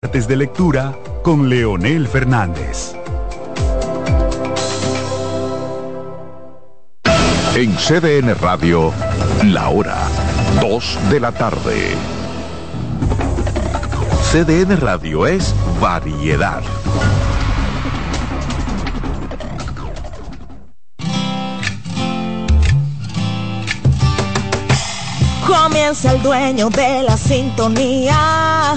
Artes de lectura con Leonel Fernández. En CDN Radio, la hora 2 de la tarde. CDN Radio es variedad. Comienza el dueño de la sintonía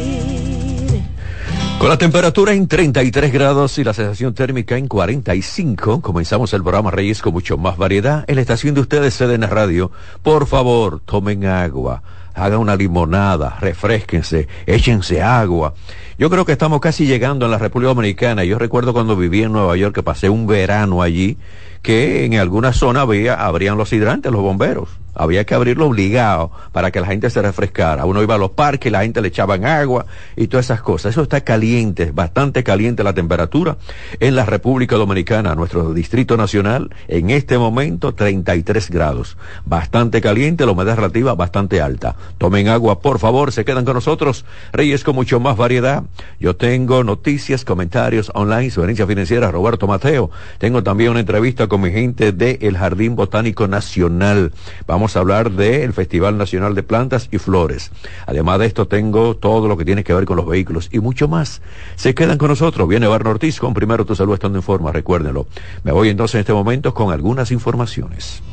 Con la temperatura en 33 grados y la sensación térmica en 45, comenzamos el programa Reyes con mucho más variedad en la estación de ustedes, CDN Radio. Por favor, tomen agua, hagan una limonada, refresquense, échense agua. Yo creo que estamos casi llegando a la República Dominicana. Yo recuerdo cuando viví en Nueva York que pasé un verano allí, que en alguna zona había, abrían los hidrantes, los bomberos había que abrirlo obligado para que la gente se refrescara. Uno iba a los parques, la gente le echaban agua y todas esas cosas. Eso está caliente, bastante caliente la temperatura en la República Dominicana, nuestro Distrito Nacional, en este momento 33 grados. Bastante caliente, la humedad relativa bastante alta. Tomen agua, por favor, se quedan con nosotros. Reyes con mucho más variedad. Yo tengo noticias, comentarios online, sugerencia financiera, Roberto Mateo. Tengo también una entrevista con mi gente del Jardín Botánico Nacional. Vamos Vamos a hablar del Festival Nacional de Plantas y Flores. Además de esto, tengo todo lo que tiene que ver con los vehículos y mucho más. Se quedan con nosotros. Viene Barno Ortiz con Primero Tu Salud Estando en Forma, recuérdenlo. Me voy entonces en este momento con algunas informaciones.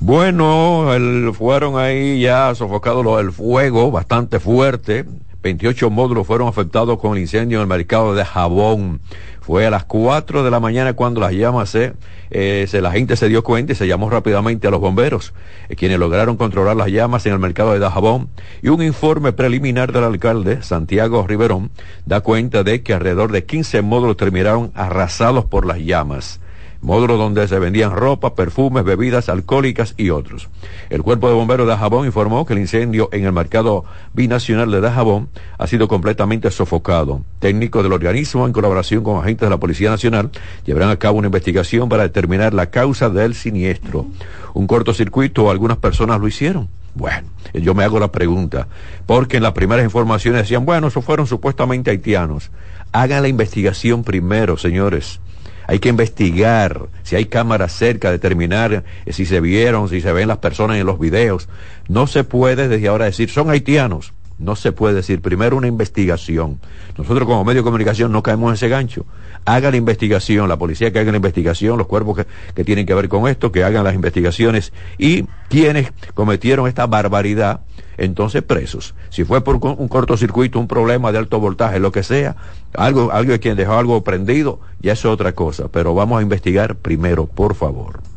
Bueno, fueron ahí ya sofocados el fuego bastante fuerte. 28 módulos fueron afectados con el incendio en el mercado de jabón. Fue a las 4 de la mañana cuando las llamas se, eh, se la gente se dio cuenta y se llamó rápidamente a los bomberos, eh, quienes lograron controlar las llamas en el mercado de Dajabón. Y un informe preliminar del alcalde, Santiago Riverón, da cuenta de que alrededor de 15 módulos terminaron arrasados por las llamas módulo donde se vendían ropa, perfumes, bebidas alcohólicas y otros. El Cuerpo de Bomberos de Dajabón informó que el incendio en el mercado binacional de Dajabón ha sido completamente sofocado. Técnicos del organismo, en colaboración con agentes de la Policía Nacional, llevarán a cabo una investigación para determinar la causa del siniestro. Un cortocircuito, algunas personas lo hicieron. Bueno, yo me hago la pregunta, porque en las primeras informaciones decían, bueno, eso fueron supuestamente haitianos. Hagan la investigación primero, señores hay que investigar si hay cámaras cerca, determinar eh, si se vieron, si se ven las personas en los videos. No se puede desde ahora decir, son haitianos. No se puede decir. Primero una investigación. Nosotros como medio de comunicación no caemos en ese gancho. Haga la investigación, la policía que haga la investigación, los cuerpos que, que tienen que ver con esto, que hagan las investigaciones y quienes cometieron esta barbaridad, entonces presos. Si fue por un cortocircuito, un problema de alto voltaje, lo que sea, algo, alguien quien dejó algo prendido, ya es otra cosa. Pero vamos a investigar primero, por favor.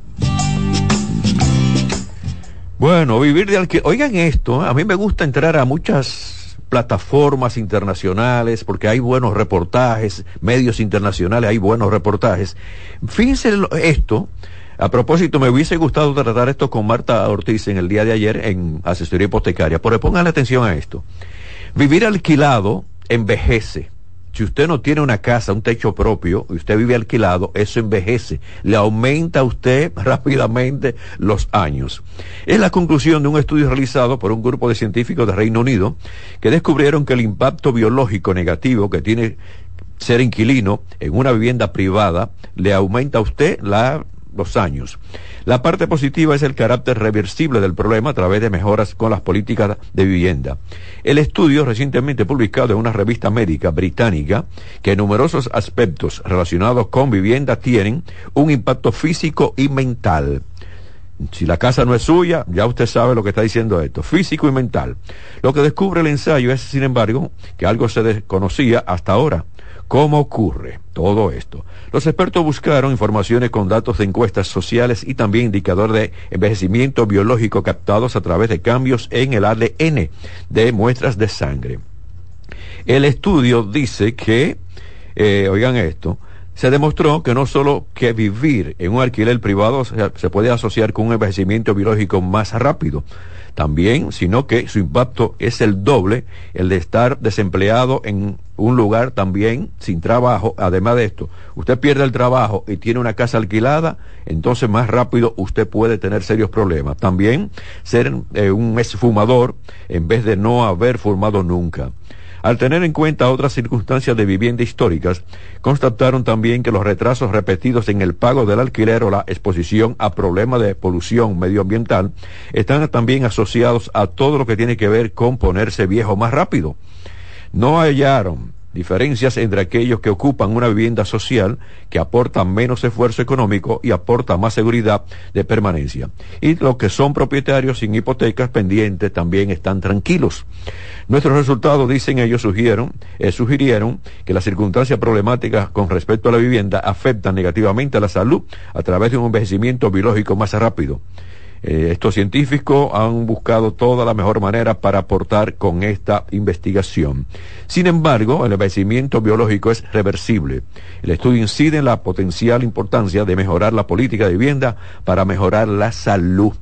Bueno, vivir de alquiler. Oigan esto, a mí me gusta entrar a muchas plataformas internacionales porque hay buenos reportajes, medios internacionales, hay buenos reportajes. Fíjense esto. A propósito, me hubiese gustado tratar esto con Marta Ortiz en el día de ayer en asesoría hipotecaria, pero pongan atención a esto. Vivir alquilado envejece si usted no tiene una casa, un techo propio, y usted vive alquilado, eso envejece, le aumenta a usted rápidamente los años. Es la conclusión de un estudio realizado por un grupo de científicos de Reino Unido que descubrieron que el impacto biológico negativo que tiene ser inquilino en una vivienda privada le aumenta a usted la los años. La parte positiva es el carácter reversible del problema a través de mejoras con las políticas de vivienda. El estudio recientemente publicado en una revista médica británica que numerosos aspectos relacionados con vivienda tienen un impacto físico y mental. Si la casa no es suya, ya usted sabe lo que está diciendo esto, físico y mental. Lo que descubre el ensayo es, sin embargo, que algo se desconocía hasta ahora. ¿Cómo ocurre todo esto? Los expertos buscaron informaciones con datos de encuestas sociales y también indicadores de envejecimiento biológico captados a través de cambios en el ADN de muestras de sangre. El estudio dice que, eh, oigan esto, Se demostró que no solo que vivir en un alquiler privado se puede asociar con un envejecimiento biológico más rápido, también, sino que su impacto es el doble, el de estar desempleado en un lugar también sin trabajo. Además de esto, usted pierde el trabajo y tiene una casa alquilada, entonces más rápido usted puede tener serios problemas. También ser eh, un fumador en vez de no haber fumado nunca. Al tener en cuenta otras circunstancias de vivienda históricas, constataron también que los retrasos repetidos en el pago del alquiler o la exposición a problemas de polución medioambiental están también asociados a todo lo que tiene que ver con ponerse viejo más rápido. No hallaron diferencias entre aquellos que ocupan una vivienda social que aporta menos esfuerzo económico y aporta más seguridad de permanencia. Y los que son propietarios sin hipotecas pendientes también están tranquilos. Nuestros resultados, dicen ellos, eh, sugirieron que las circunstancias problemáticas con respecto a la vivienda afectan negativamente a la salud a través de un envejecimiento biológico más rápido. Eh, estos científicos han buscado toda la mejor manera para aportar con esta investigación. Sin embargo, el envejecimiento biológico es reversible. El estudio incide en la potencial importancia de mejorar la política de vivienda para mejorar la salud.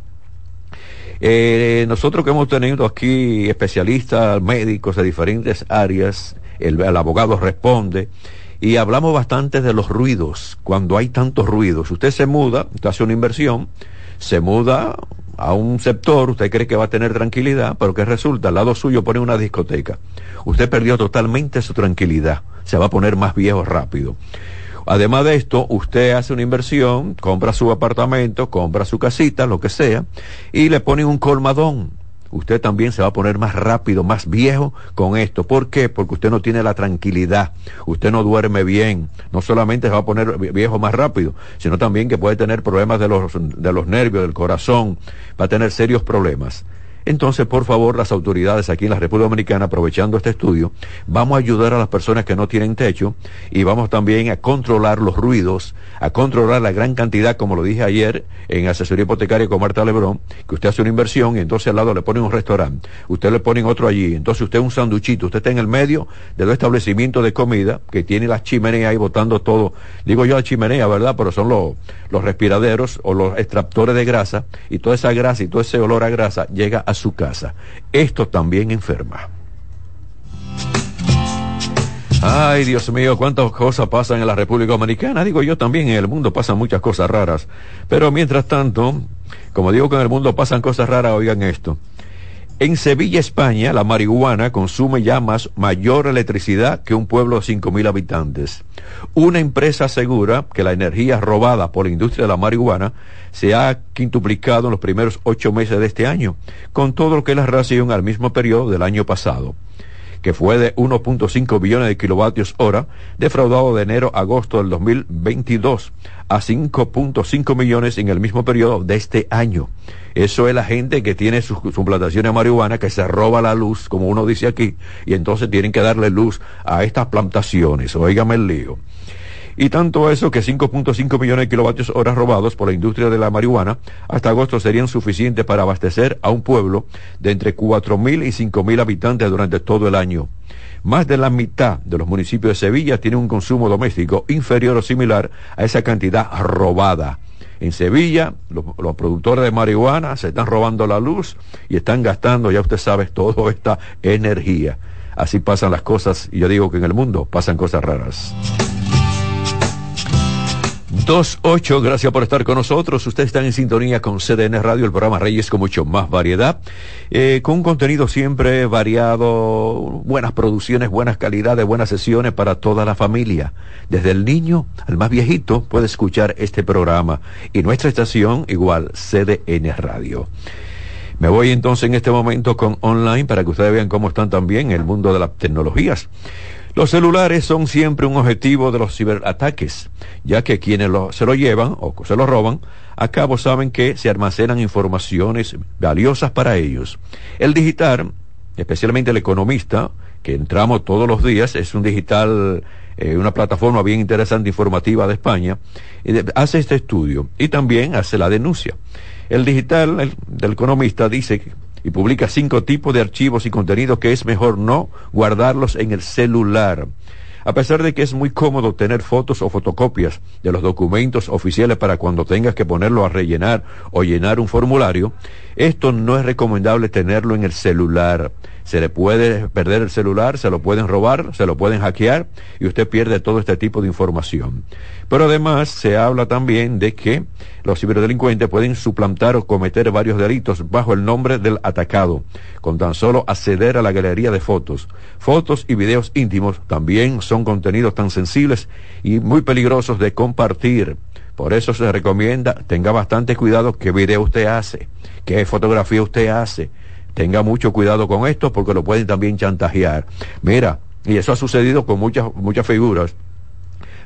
Eh, nosotros que hemos tenido aquí especialistas, médicos de diferentes áreas, el, el abogado responde, y hablamos bastante de los ruidos, cuando hay tantos ruidos. Usted se muda, usted hace una inversión, se muda a un sector, usted cree que va a tener tranquilidad, pero que resulta, al lado suyo pone una discoteca. Usted perdió totalmente su tranquilidad, se va a poner más viejo rápido. Además de esto, usted hace una inversión, compra su apartamento, compra su casita, lo que sea, y le pone un colmadón usted también se va a poner más rápido, más viejo con esto. ¿Por qué? Porque usted no tiene la tranquilidad, usted no duerme bien, no solamente se va a poner viejo más rápido, sino también que puede tener problemas de los, de los nervios, del corazón, va a tener serios problemas. Entonces, por favor, las autoridades aquí en la República Dominicana, aprovechando este estudio, vamos a ayudar a las personas que no tienen techo y vamos también a controlar los ruidos, a controlar la gran cantidad, como lo dije ayer en asesoría hipotecaria con Marta Lebrón, que usted hace una inversión y entonces al lado le ponen un restaurante, usted le ponen otro allí, entonces usted un sanduchito, usted está en el medio de los establecimientos de comida que tiene las chimeneas ahí botando todo, digo yo la chimenea, ¿verdad? Pero son los, los respiraderos o los extractores de grasa y toda esa grasa y todo ese olor a grasa llega a su casa. Esto también enferma. Ay, Dios mío, cuántas cosas pasan en la República Dominicana. Digo yo también, en el mundo pasan muchas cosas raras. Pero mientras tanto, como digo que en el mundo pasan cosas raras, oigan esto. En Sevilla, España, la marihuana consume ya más mayor electricidad que un pueblo de 5.000 habitantes. Una empresa asegura que la energía robada por la industria de la marihuana se ha quintuplicado en los primeros ocho meses de este año, con todo lo que es la relación al mismo periodo del año pasado que fue de 1.5 billones de kilovatios hora, defraudado de enero a agosto del 2022 a 5.5 millones en el mismo periodo de este año. Eso es la gente que tiene sus su plantaciones de marihuana, que se roba la luz, como uno dice aquí, y entonces tienen que darle luz a estas plantaciones. Óigame el lío. Y tanto eso que 5.5 millones de kilovatios horas robados por la industria de la marihuana hasta agosto serían suficientes para abastecer a un pueblo de entre 4.000 y 5.000 habitantes durante todo el año. Más de la mitad de los municipios de Sevilla tienen un consumo doméstico inferior o similar a esa cantidad robada. En Sevilla, los, productores de marihuana se están robando la luz y están gastando, ya usted sabe, toda esta energía. Así pasan las cosas, y yo digo que en el mundo pasan cosas raras. 28, gracias por estar con nosotros. Ustedes están en sintonía con CDN Radio, el programa Reyes con mucho más variedad, eh, con un contenido siempre variado, buenas producciones, buenas calidades, buenas sesiones para toda la familia. Desde el niño al más viejito puede escuchar este programa y nuestra estación igual, CDN Radio. Me voy entonces en este momento con online para que ustedes vean cómo están también el mundo de las tecnologías. Los celulares son siempre un objetivo de los ciberataques, ya que quienes lo, se lo llevan o se lo roban, a cabo saben que se almacenan informaciones valiosas para ellos. El digital, especialmente el economista, que entramos todos los días, es un digital, eh, una plataforma bien interesante informativa de España, hace este estudio y también hace la denuncia. El digital el, del economista dice que y publica cinco tipos de archivos y contenidos que es mejor no guardarlos en el celular. A pesar de que es muy cómodo tener fotos o fotocopias de los documentos oficiales para cuando tengas que ponerlo a rellenar o llenar un formulario, esto no es recomendable tenerlo en el celular. Se le puede perder el celular, se lo pueden robar, se lo pueden hackear y usted pierde todo este tipo de información. Pero además se habla también de que los ciberdelincuentes pueden suplantar o cometer varios delitos bajo el nombre del atacado, con tan solo acceder a la galería de fotos. Fotos y videos íntimos también son contenidos tan sensibles y muy peligrosos de compartir. Por eso se recomienda, tenga bastante cuidado qué video usted hace, qué fotografía usted hace. Tenga mucho cuidado con esto porque lo pueden también chantajear. Mira, y eso ha sucedido con muchas, muchas figuras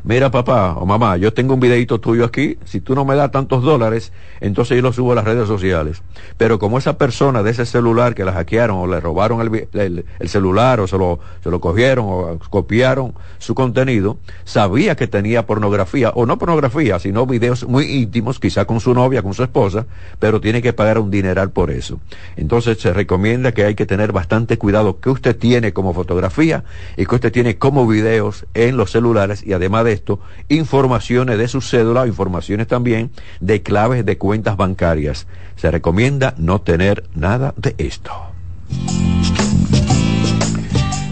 mira papá o mamá, yo tengo un videito tuyo aquí, si tú no me das tantos dólares, entonces yo lo subo a las redes sociales. Pero como esa persona de ese celular que la hackearon o le robaron el, celular o se lo, se lo cogieron o copiaron su contenido, sabía que tenía pornografía, o no pornografía, sino videos muy íntimos, quizá con su novia, con su esposa, pero tiene que pagar un dineral por eso. Entonces se recomienda que hay que tener bastante cuidado que usted tiene como fotografía y que usted tiene como videos en los celulares y además de esto, informaciones de su cédula, informaciones también de claves de cuentas bancarias. Se recomienda no tener nada de esto.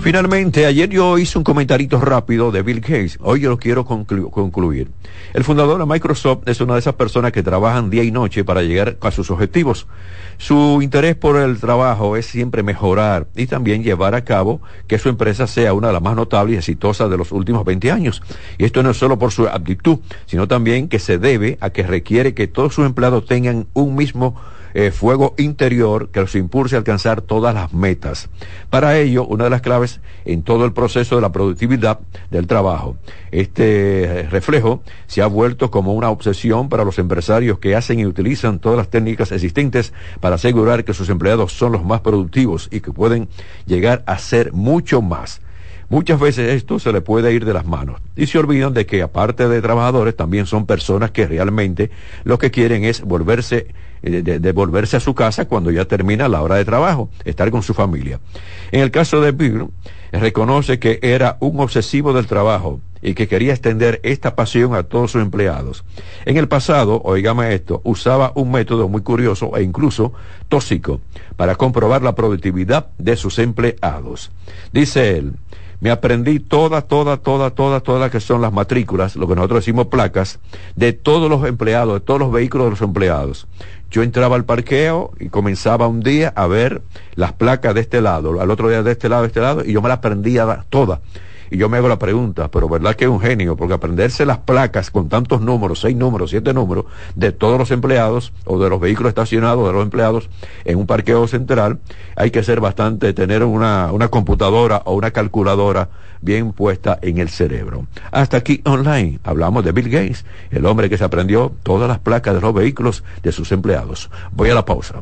Finalmente, ayer yo hice un comentarito rápido de Bill Gates. Hoy yo lo quiero concluir. El fundador de Microsoft es una de esas personas que trabajan día y noche para llegar a sus objetivos. Su interés por el trabajo es siempre mejorar y también llevar a cabo que su empresa sea una de las más notables y exitosas de los últimos 20 años. Y esto no es solo por su aptitud, sino también que se debe a que requiere que todos sus empleados tengan un mismo eh, fuego interior que los impulse a alcanzar todas las metas. Para ello, una de las claves en todo el proceso de la productividad del trabajo. Este eh, reflejo se ha vuelto como una obsesión para los empresarios que hacen y utilizan todas las técnicas existentes para asegurar que sus empleados son los más productivos y que pueden llegar a ser mucho más. Muchas veces esto se le puede ir de las manos y se olvidan de que aparte de trabajadores también son personas que realmente lo que quieren es volverse eh, de, volverse a su casa cuando ya termina la hora de trabajo, estar con su familia. En el caso de Bill, reconoce que era un obsesivo del trabajo y que quería extender esta pasión a todos sus empleados. En el pasado, oígame esto, usaba un método muy curioso e incluso tóxico para comprobar la productividad de sus empleados. Dice él, me aprendí todas, todas, todas, todas, todas las que son las matrículas, lo que nosotros decimos placas, de todos los empleados, de todos los vehículos de los empleados. Yo entraba al parqueo y comenzaba un día a ver las placas de este lado, al otro día de este lado, de este lado, y yo me las aprendía todas. Y yo me hago la pregunta, pero ¿verdad que es un genio? Porque aprenderse las placas con tantos números, seis números, siete números, de todos los empleados o de los vehículos estacionados de los empleados en un parqueo central, hay que ser bastante, tener una, una computadora o una calculadora bien puesta en el cerebro. Hasta aquí online hablamos de Bill Gates, el hombre que se aprendió todas las placas de los vehículos de sus empleados. Voy a la pausa.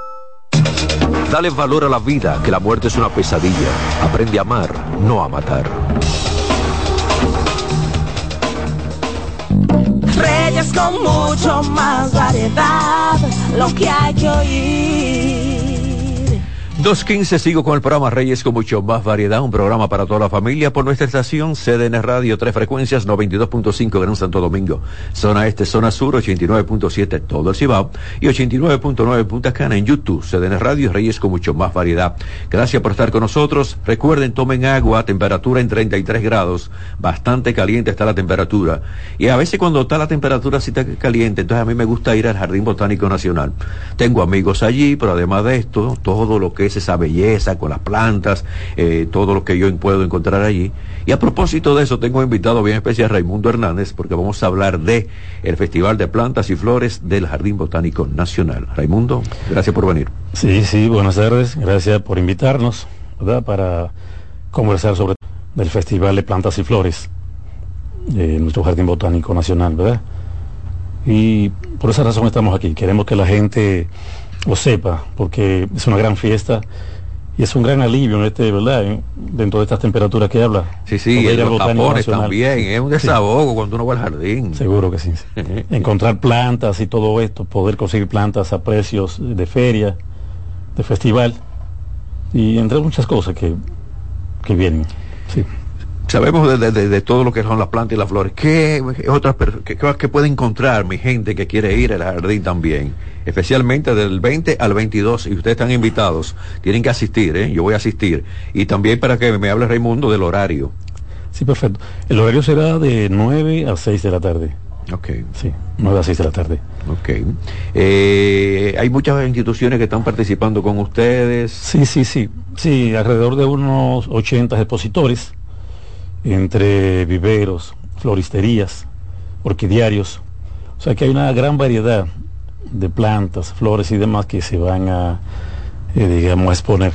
Dale valor a la vida, que la muerte es una pesadilla. Aprende a amar, no a matar. Reyes con mucho más variedad, lo que hay que oír. 2.15 sigo con el programa Reyes con mucho más variedad, un programa para toda la familia por nuestra estación CDN Radio, tres frecuencias, 92.5 Gran Santo Domingo, zona este, zona sur, 89.7 todo el Cibao y 89.9 Punta Cana en YouTube, CDN Radio, Reyes con mucho más variedad. Gracias por estar con nosotros. Recuerden, tomen agua, temperatura en 33 grados, bastante caliente está la temperatura. Y a veces cuando está la temperatura así está caliente, entonces a mí me gusta ir al Jardín Botánico Nacional. Tengo amigos allí, pero además de esto, todo lo que es esa belleza con las plantas, eh, todo lo que yo puedo encontrar allí. Y a propósito de eso, tengo invitado bien especial Raimundo Hernández, porque vamos a hablar de el Festival de Plantas y Flores del Jardín Botánico Nacional. Raimundo, gracias por venir. Sí, sí, buenas tardes, gracias por invitarnos, ¿verdad? Para conversar sobre el Festival de Plantas y Flores de nuestro Jardín Botánico Nacional, ¿verdad? Y por esa razón estamos aquí. Queremos que la gente lo sepa, porque es una gran fiesta y es un gran alivio en este, ¿verdad? dentro de estas temperaturas que habla. Sí, sí, y los tapones también, es un desahogo cuando uno va al jardín. Seguro que sí. Encontrar plantas y todo esto, poder conseguir plantas a precios de feria, de festival y entre muchas cosas que, que vienen. Sí sabemos de, de, todo lo que son las plantas y las flores. ¿Qué otras qué, qué puede encontrar mi gente que quiere ir al jardín también? Especialmente del 20 al 22, y ustedes están invitados, tienen que asistir, ¿eh? yo voy a asistir. Y también para que me hable Raimundo del horario. Sí, perfecto. El horario será de 9 a 6 de la tarde. Ok. Sí, 9 a 6 de la tarde. Ok. Eh, hay muchas instituciones que están participando con ustedes. Sí, sí, sí. Sí, alrededor de unos 80 expositores entre viveros, floristerías, orquidiarios. O sea que hay una gran variedad de plantas, flores y demás que se van a, eh, digamos, a exponer.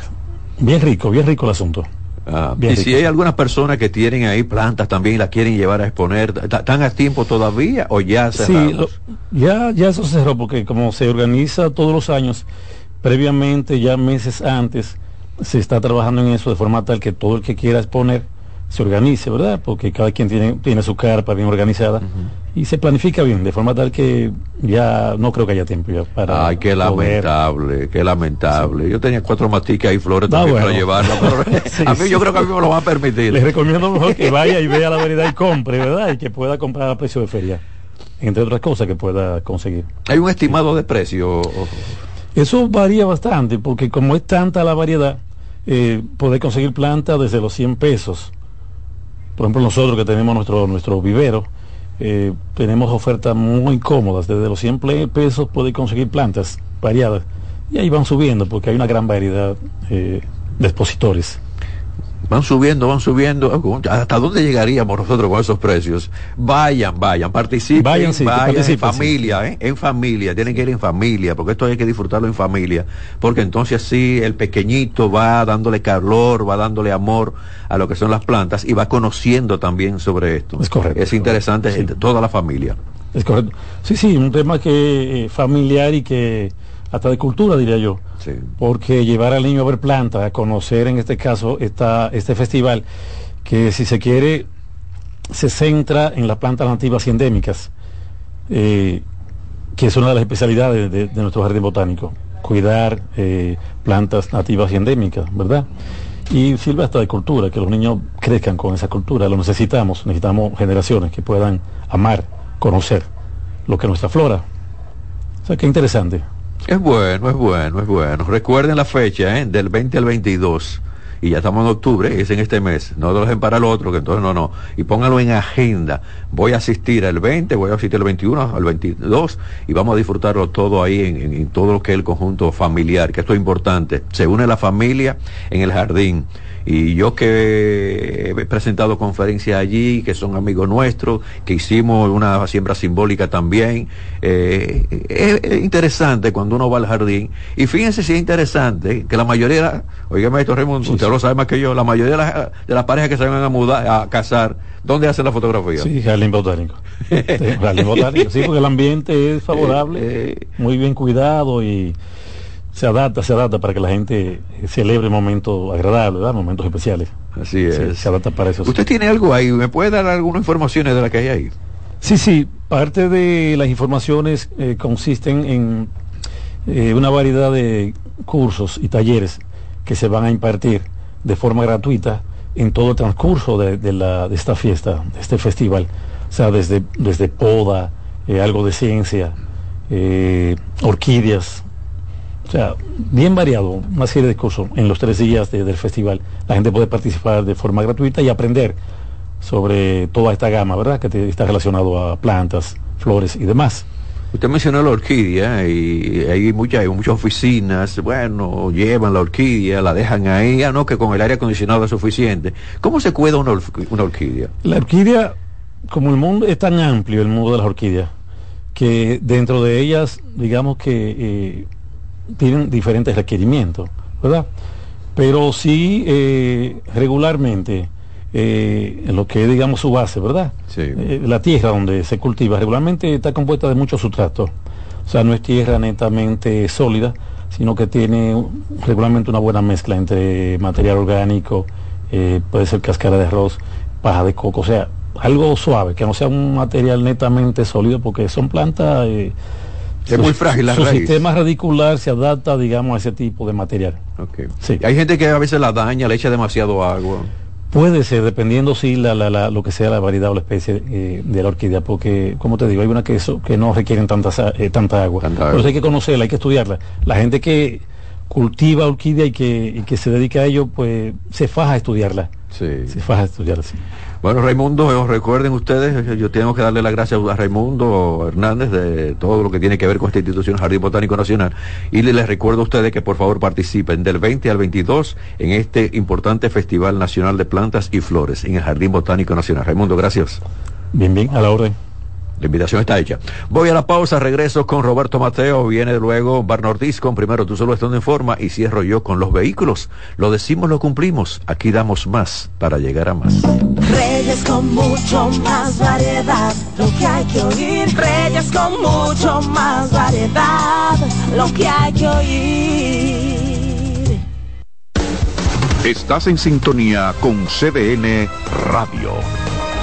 Bien rico, bien rico el asunto. Ah, y si hay algunas personas que tienen ahí plantas también y las quieren llevar a exponer, ¿están a tiempo todavía o ya Sí, ya, ya eso se cerró porque como se organiza todos los años, previamente, ya meses antes, se está trabajando en eso de forma tal que todo el que quiera exponer se organice, ¿verdad? Porque cada quien tiene, tiene su carpa bien organizada y se planifica bien, de forma tal que ya no creo que haya tiempo ya para. Ay, qué lamentable, qué lamentable. Yo tenía cuatro maticas y flores también para llevarla, a mí yo creo que a mí me lo van a permitir. Les recomiendo mejor que vaya y vea la variedad y compre, ¿verdad? Y que pueda comprar a precio de feria, entre otras cosas que pueda conseguir. ¿Hay un estimado de precio? Eso varía bastante, porque como es tanta la variedad, eh, poder conseguir plantas desde los 100 pesos por ejemplo, nosotros que tenemos nuestro, nuestro vivero, eh, tenemos ofertas muy cómodas. Desde los 100 pesos puede conseguir plantas variadas. Y ahí van subiendo porque hay una gran variedad eh, de expositores. Van subiendo, van subiendo. ¿Hasta dónde llegaríamos nosotros con esos precios? Vayan, vayan, participen, vayan, en familia, ¿eh? en familia, tienen que ir en familia, porque esto hay que disfrutarlo en familia, porque entonces sí el pequeñito va dándole calor, va dándole amor a lo que son las plantas y va conociendo también sobre esto. Es correcto. Es interesante, toda la familia. Es correcto. Sí, sí, un tema que eh, familiar y que hasta de cultura diría yo porque llevar al niño a ver plantas, a conocer en este caso esta, este festival, que si se quiere se centra en las plantas nativas y endémicas, eh, que es una de las especialidades de, nuestro jardín botánico, cuidar eh, plantas nativas y endémicas, ¿verdad? Y sirve hasta de cultura, que los niños crezcan con esa cultura, lo necesitamos, necesitamos generaciones que puedan amar, conocer lo que es nuestra flora. O sea, qué interesante. Es bueno, es bueno, es bueno. Recuerden la fecha, ¿eh? del 20 al 22. y ya estamos en octubre, es en este mes, no lo dejen para el otro, que entonces no, no, y póngalo en agenda, voy a asistir al 20, voy a asistir al 21, al 22, y vamos a disfrutarlo todo ahí en todo lo que es el conjunto familiar, que esto es importante, se une la familia en el jardín, y yo que he presentado conferencias allí, que son amigos nuestros, que hicimos una siembra simbólica también, eh, es, interesante cuando uno va al jardín. Y fíjense si es interesante que la mayoría, oígame esto Raymond, usted lo sabe más que yo, la mayoría de, las, de las parejas que se van a mudar, a casar, ¿dónde hacen la fotografía? Sí, jardín botánico. jardín botánico, sí, porque el ambiente es favorable, eh, eh, muy bien cuidado y se adapta, se adapta para que la gente celebre momentos agradables, ¿verdad? momentos especiales. Así es. Se, adapta para eso. ¿Usted tiene algo ahí? ¿Me puede dar algunas informaciones de las que hay ahí? Sí, sí. Parte de las informaciones eh, consisten en eh, una variedad de cursos y talleres que se van a impartir de forma gratuita en todo el transcurso de, la, de esta fiesta, de este festival. O sea, desde, desde poda, eh, algo de ciencia, orquídeas, o sea, bien variado, una serie de cursos en los tres días del festival. La gente puede participar de forma gratuita y aprender sobre toda esta gama, ¿verdad? Que está relacionado a plantas, flores y demás. Usted mencionó la orquídea y hay muchas, hay muchas oficinas, bueno, llevan la orquídea, la dejan ahí, ya no, que con el aire acondicionado es suficiente. ¿Cómo se cuida una, una orquídea? La orquídea, como el mundo es tan amplio, el mundo de las orquídeas, que dentro de ellas, digamos que eh, tienen diferentes requerimientos, ¿verdad? Pero sí eh, regularmente, eh, en lo que es, digamos, su base, ¿verdad? Sí. Eh, la tierra donde se cultiva regularmente está compuesta de muchos sustratos. O sea, no es tierra netamente sólida, sino que tiene regularmente una buena mezcla entre material orgánico, puede ser cáscara de arroz, paja de coco, o sea, algo suave, que no sea un material netamente sólido, porque son plantas es muy frágil la su sistema radicular se adapta, digamos, a ese tipo de material. Okay. Sí. Hay gente que a veces la daña, le echa demasiado agua. Puede ser, dependiendo si la, la, lo que sea la variedad o la especie eh, de la orquídea, porque, como te digo, hay una que, que no requieren tanta, eh, tanta agua. Pero hay que conocerla, hay que estudiarla. La gente que cultiva orquídea y que, y que se dedica a ello, pues se faja a estudiarla. Sí. Se faja a estudiarla, sí. Bueno, Raimundo, recuerden ustedes, yo tengo que darle las gracias a Raimundo Hernández de todo lo que tiene que ver con esta institución Jardín Botánico Nacional y les recuerdo a ustedes que por favor participen del 20 al 22 en este importante Festival Nacional de Plantas y Flores en el Jardín Botánico Nacional. Raimundo, gracias. Bien, bien, a la orden. La invitación está hecha. Voy a la pausa, regreso con Roberto Mateo, viene luego Barno Ortiz con primero tú solo estando en forma y cierro yo con los vehículos. Lo decimos, lo cumplimos. Aquí damos más para llegar a más. Reyes con mucho más variedad, lo que hay que oír. Reyes con mucho más variedad, lo que hay que oír. Estás en sintonía con CDN Radio.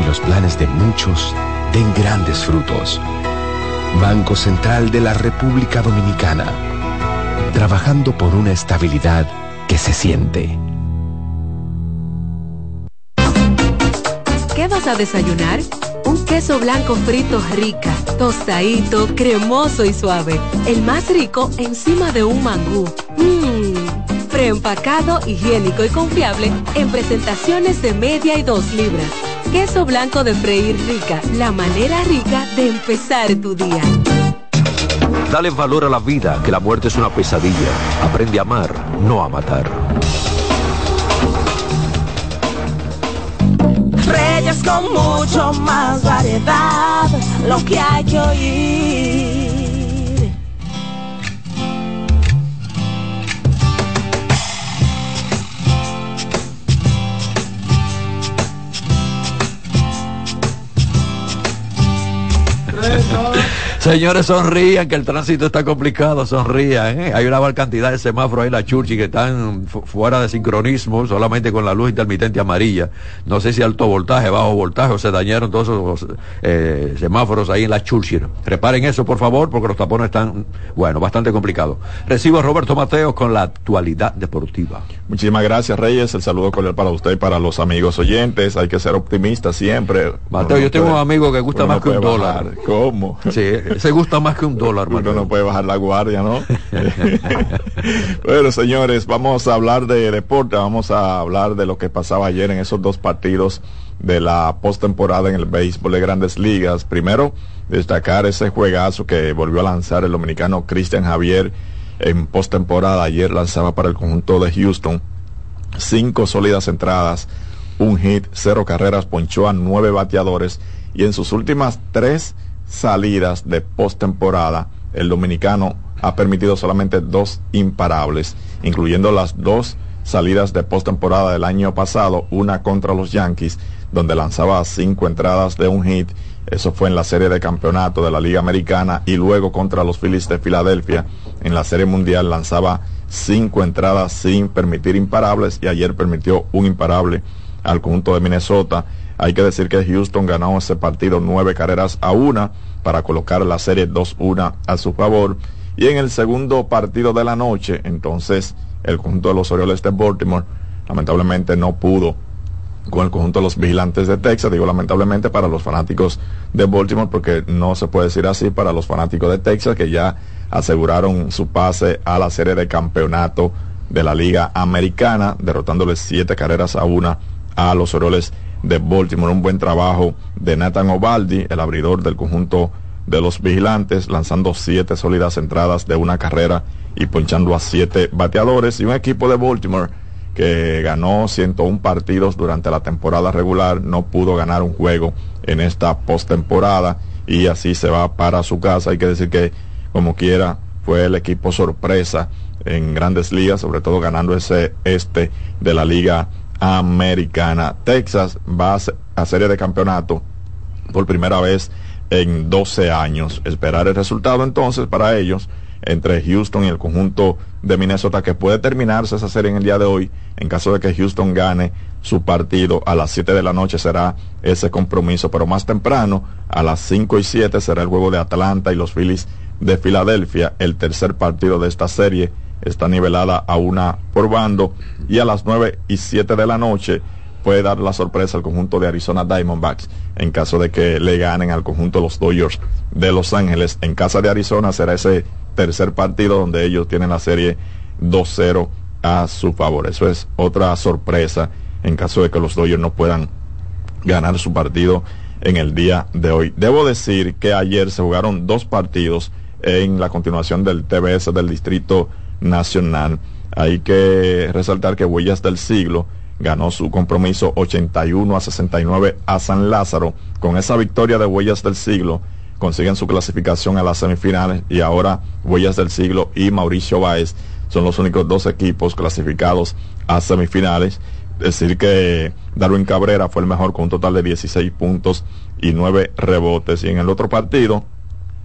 y los planes de muchos den grandes frutos. Banco Central de la República Dominicana, trabajando por una estabilidad que se siente. ¿Qué vas a desayunar? Un queso blanco frito rica, tostadito, cremoso y suave. El más rico encima de un mangú. Mmm. Preempacado, higiénico y confiable en presentaciones de media y dos libras. Queso blanco de freír rica, la manera rica de empezar tu día. Dale valor a la vida, que la muerte es una pesadilla. Aprende a amar, no a matar. Reyes con mucho más variedad, lo que hay que oír. Tchau. Señores, sonrían, que el tránsito está complicado, sonrían. ¿eh? Hay una gran cantidad de semáforos ahí en la Churchi que están fuera de sincronismo, solamente con la luz intermitente amarilla. No sé si alto voltaje, bajo voltaje, o se dañaron todos esos eh, semáforos ahí en la Churchi. Reparen eso, por favor, porque los tapones están, bueno, bastante complicados. Recibo a Roberto Mateo con la actualidad deportiva. Muchísimas gracias, Reyes. El saludo cordial para usted y para los amigos oyentes. Hay que ser optimistas siempre. Mateo, yo tengo un amigo que gusta más que un dólar. ¿Cómo? Sí, se gusta más que un dólar. Uno no puede bajar la guardia, ¿no? bueno, señores, vamos a hablar de deporte, vamos a hablar de lo que pasaba ayer en esos dos partidos de la postemporada en el béisbol de grandes ligas. Primero, destacar ese juegazo que volvió a lanzar el dominicano Cristian Javier en postemporada. Ayer lanzaba para el conjunto de Houston cinco sólidas entradas, un hit, cero carreras, ponchó a nueve bateadores y en sus últimas tres salidas de postemporada, el dominicano ha permitido solamente dos imparables, incluyendo las dos salidas de postemporada del año pasado, una contra los Yankees, donde lanzaba cinco entradas de un hit, eso fue en la serie de campeonato de la Liga Americana, y luego contra los Phillies de Filadelfia, en la serie mundial lanzaba cinco entradas sin permitir imparables, y ayer permitió un imparable al conjunto de Minnesota hay que decir que Houston ganó ese partido nueve carreras a una para colocar la serie 2-1 a su favor. Y en el segundo partido de la noche, entonces el conjunto de los Orioles de Baltimore lamentablemente no pudo con el conjunto de los vigilantes de Texas. Digo lamentablemente para los fanáticos de Baltimore porque no se puede decir así para los fanáticos de Texas que ya aseguraron su pase a la serie de campeonato de la Liga Americana, derrotándoles siete carreras a una a los Orioles de Baltimore. Un buen trabajo de Nathan Ovaldi, el abridor del conjunto de los vigilantes, lanzando siete sólidas entradas de una carrera y ponchando a siete bateadores. Y un equipo de Baltimore que ganó 101 partidos durante la temporada regular, no pudo ganar un juego en esta postemporada y así se va para su casa. Hay que decir que, como quiera, fue el equipo sorpresa en grandes ligas, sobre todo ganando ese este de la liga americana. Texas va a serie de campeonato por primera vez en 12 años. Esperar el resultado entonces para ellos entre Houston y el conjunto de Minnesota que puede terminarse esa serie en el día de hoy en caso de que Houston gane su partido a las 7 de la noche será ese compromiso pero más temprano a las 5 y 7 será el juego de Atlanta y los Phillies de Filadelfia el tercer partido de esta serie está nivelada a una por bando y a las 9 y 7 de la noche puede dar la sorpresa al conjunto de Arizona Diamondbacks en caso de que le ganen al conjunto de los Dodgers de Los Ángeles. En casa de Arizona será ese tercer partido donde ellos tienen la serie 2-0 a su favor. Eso es otra sorpresa en caso de que los Dodgers no puedan ganar su partido en el día de hoy. Debo decir que ayer se jugaron dos partidos en la continuación del TBS del Distrito nacional. Hay que resaltar que Huellas del Siglo ganó su compromiso 81 a 69 a San Lázaro. Con esa victoria de Huellas del Siglo consiguen su clasificación a las semifinales y ahora Huellas del Siglo y Mauricio Báez son los únicos dos equipos clasificados a semifinales. Decir que Darwin Cabrera fue el mejor con un total de 16 puntos y 9 rebotes. Y en el otro partido,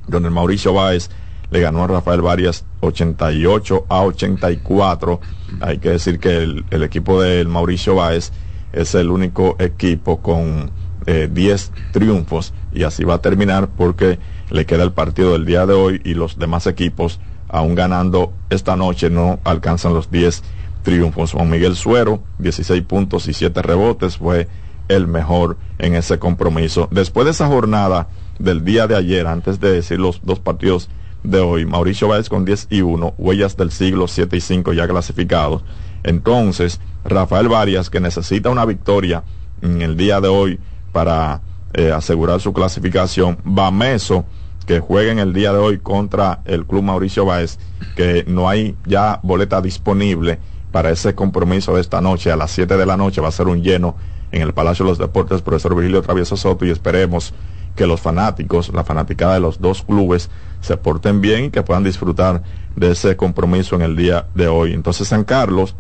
donde Mauricio Báez le ganó a Rafael Varias 88 a 84. Hay que decir que el, equipo del Mauricio Báez es el único equipo con 10 eh, triunfos y así va a terminar porque le queda el partido del día de hoy y los demás equipos aún ganando esta noche no alcanzan los 10 triunfos. Juan Miguel Suero, 16 puntos y 7 rebotes, fue el mejor en ese compromiso. Después de esa jornada del día de ayer, antes de decir los dos partidos de hoy, Mauricio Báez con 10 y 1, Huellas del Siglo 7 y 5 ya clasificados. Entonces, Rafael Varias, que necesita una victoria en el día de hoy para eh, asegurar su clasificación, Bameso, que juega en el día de hoy contra el Club Mauricio Báez, que no hay ya boleta disponible para ese compromiso de esta noche a las 7 de la noche, va a ser un lleno en el Palacio de los Deportes, profesor Virgilio Travieso Soto, y esperemos que los fanáticos, la fanaticada de los dos clubes, se porten bien y que puedan disfrutar de ese compromiso en el día de hoy. Entonces San Carlos,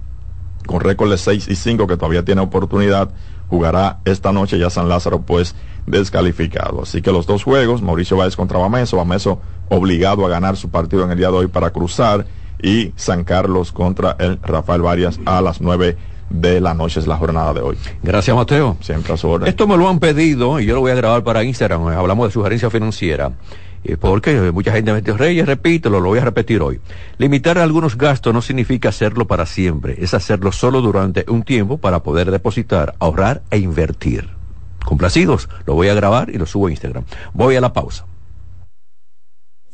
con récord de 6 y 5, que todavía tiene oportunidad, jugará esta noche ya San Lázaro, pues descalificado. Así que los dos juegos, Mauricio Báez contra Bameso, Bameso obligado a ganar su partido en el día de hoy para cruzar, y San Carlos contra el Rafael Varias a las 9 de la noche es la jornada de hoy. Gracias, Mateo. Siempre a su orden. Esto me lo han pedido y yo lo voy a grabar para Instagram. Hablamos de sugerencia financiera. Eh, porque mucha gente me dice, Reyes, repítelo, lo voy a repetir hoy. Limitar algunos gastos no significa hacerlo para siempre, es hacerlo solo durante un tiempo para poder depositar, ahorrar e invertir. Complacidos, lo voy a grabar y lo subo a Instagram. Voy a la pausa.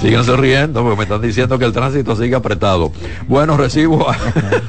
Sigan sonriendo porque me están diciendo que el tránsito sigue apretado. Bueno, recibo a,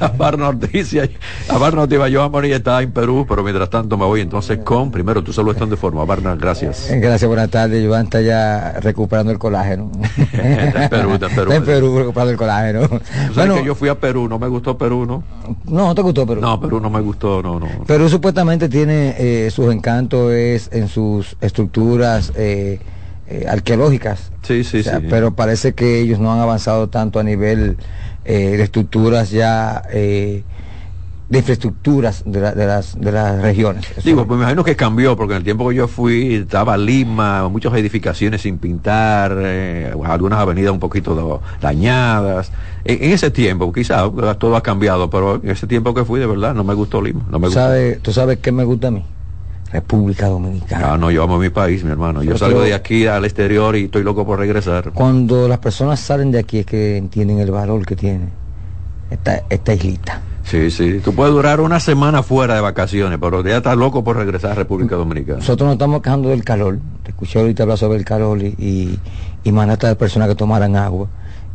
a Barna Ortiz. y A a Barna Ortiz, Joan está en Perú, pero mientras tanto me voy entonces con, primero, tú solo estás de forma. Barna, gracias. Eh, Gracias, buenas tardes. Joan está ya recuperando el colágeno. está en Perú, está en Perú. Está en Perú recuperando el colágeno. Tú sabes que yo fui a Perú, no me gustó Perú, ¿no? No, ¿no te gustó Perú? No, Perú no me gustó, no, no. Perú supuestamente tiene eh, sus encantos es en sus estructuras eh, eh, arqueológicas. Sí, sí, O sea, sí. Pero parece que ellos no han avanzado tanto a nivel eh, de estructuras ya, eh, de infraestructuras de, la- de las, de las regiones. Eso- Digo, pues me imagino que cambió, porque en el tiempo que yo fui estaba Lima, muchas edificaciones sin pintar, eh, algunas avenidas un poquito dañadas. En, en ese tiempo, quizás todo ha cambiado, pero en ese tiempo que fui, de verdad, no me gustó Lima. No me ¿Tú gustó. ¿Tú sabes qué me gusta a mí? República Dominicana. Ah, no, yo amo mi país, mi hermano. Yo salgo de aquí al exterior y estoy loco por regresar. Cuando las personas salen de aquí es que entienden el valor que tiene esta, esta islita. Sí, sí. Tú puedes durar una semana fuera de vacaciones, pero ya estás loco por regresar a República Dominicana. Nosotros nos estamos quejando del calor. Te escuché ahorita hablar sobre el calor y, y, y mandaste a las personas que tomaran agua.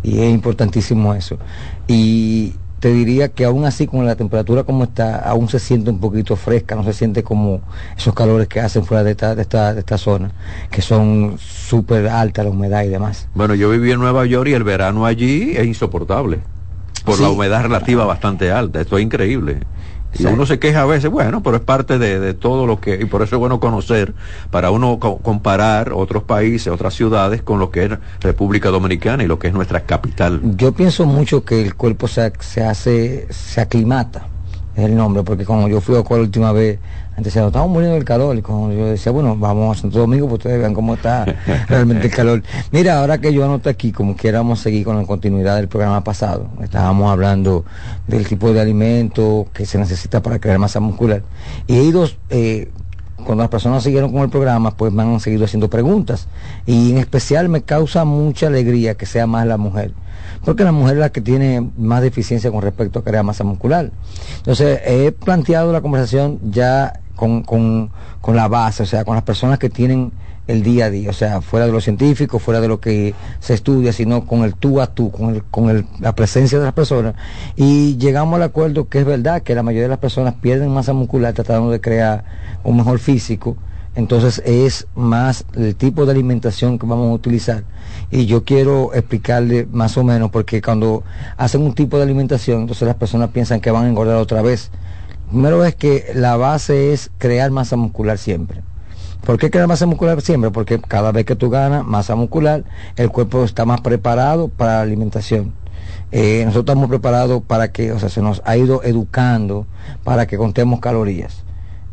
Y es importantísimo eso. Y te diría que aún así, con la temperatura como está, aún se siente un poquito fresca, no se siente como esos calores que hacen fuera de esta, de esta, de esta zona, que son súper altas la humedad y demás. Bueno, yo viví en Nueva York y el verano allí es insoportable. Por Sí. la humedad relativa bastante alta. Esto es increíble. Y uno se queja a veces, bueno, pero es parte de, todo lo que, y por eso es bueno conocer, para uno comparar otros países, otras ciudades con lo que es República Dominicana y lo que es nuestra capital. Yo pienso mucho que el cuerpo se, se hace, se aclimata, es el nombre, porque como yo fui a la última vez, antes se estamos muriendo del calor, y como yo decía, bueno, vamos a Santo Domingo, pues ustedes vean cómo está realmente el calor. Mira, ahora que yo anoté aquí, como quieramos seguir con la continuidad del programa pasado, estábamos hablando del tipo de alimento que se necesita para crear masa muscular. Y he ido, eh, cuando las personas siguieron con el programa, pues me han seguido haciendo preguntas. Y en especial me causa mucha alegría que sea más la mujer porque la mujer es la que tiene más deficiencia con respecto a crear masa muscular. Entonces, he planteado la conversación ya con, con, con la base, o sea, con las personas que tienen el día a día, o sea, fuera de lo científico, fuera de lo que se estudia, sino con el tú a tú, con, el, con el, la presencia de las personas. Y llegamos al acuerdo que es verdad que la mayoría de las personas pierden masa muscular tratando de crear un mejor físico. Entonces es más el tipo de alimentación que vamos a utilizar. Y yo quiero explicarle más o menos, porque cuando hacen un tipo de alimentación, entonces las personas piensan que van a engordar otra vez primero es que la base es crear masa muscular siempre. ¿Por qué crear masa muscular siempre? Porque cada vez que tú ganas masa muscular, el cuerpo está más preparado para la alimentación. Eh, nosotros estamos preparados para que, o sea, se nos ha ido educando para que contemos calorías.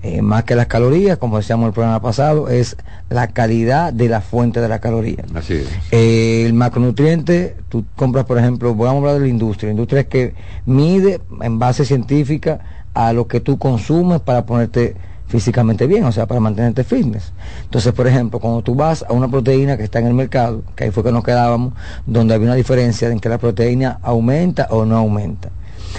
Eh, más que las calorías, como decíamos en el programa pasado, es la calidad de la fuente de la caloría. Así es. Eh, el macronutriente, tú compras, por ejemplo, vamos a hablar de la industria. La industria es que mide en base científica a lo que tú consumes para ponerte físicamente bien, o sea, para mantenerte fitness. Entonces, por ejemplo, cuando tú vas a una proteína que está en el mercado, que ahí fue que nos quedábamos, donde había una diferencia en que la proteína aumenta o no aumenta.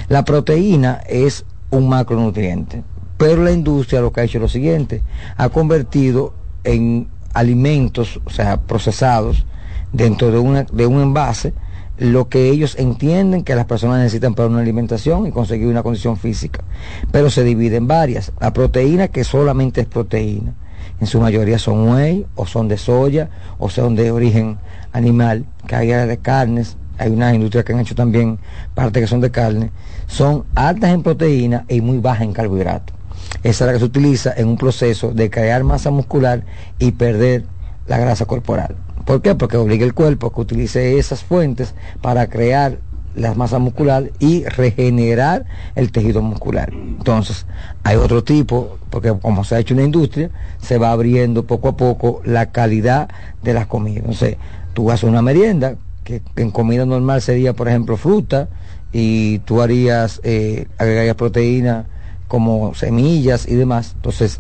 La proteína es un macronutriente, pero la industria lo que ha hecho es lo siguiente, ha convertido en alimentos, o sea, procesados dentro de, de un envase, lo que ellos entienden que las personas necesitan para una alimentación y conseguir una condición física. Pero se divide en varias. La proteína que solamente es proteína. En su mayoría son whey o son de soya o son de origen animal, que hay de carnes. Hay unas industrias que han hecho también parte que son de carne. Son altas en proteína y muy bajas en carbohidratos. Esa es la que se utiliza en un proceso de crear masa muscular y perder la grasa corporal. ¿Por qué? Porque obliga el cuerpo a que utilice esas fuentes para crear la masa muscular y regenerar el tejido muscular. Entonces, hay otro tipo, porque como se ha hecho una industria, se va abriendo poco a poco la calidad de las comidas. Entonces, tú haces una merienda, que en comida normal sería, por ejemplo, fruta, y tú harías, eh, agregarías proteína como semillas y demás. Entonces,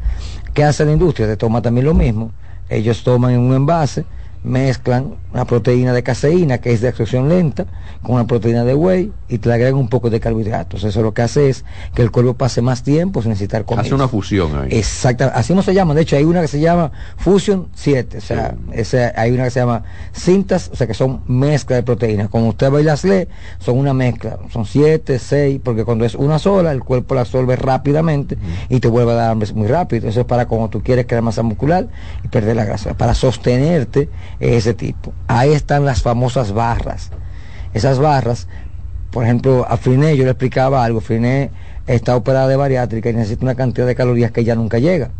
¿qué hace la industria? Te toma también lo mismo. Ellos toman en un envase, mezclan una proteína de caseína que es de absorción lenta con una proteína de whey y te le agregan un poco de carbohidratos. Eso lo que hace es que el cuerpo pase más tiempo sin necesitar comer. Hace una fusión ahí. Exacto, así no se llama. De hecho, hay una que se llama Fusion 7. O sea, hay una que se llama cintas, o sea, que son mezcla de proteínas. Como usted va y las lee, son una mezcla. Son 7, 6, porque cuando es una sola, el cuerpo la absorbe rápidamente y te vuelve a dar hambre muy rápido. Eso es para cuando tú quieres crear masa muscular y perder la grasa. Para sostenerte ese tipo. Ahí están las famosas barras. Esas barras, por ejemplo, a Friné yo le explicaba algo, Friné está operada de bariátrica y necesita una cantidad de calorías que ya nunca llega.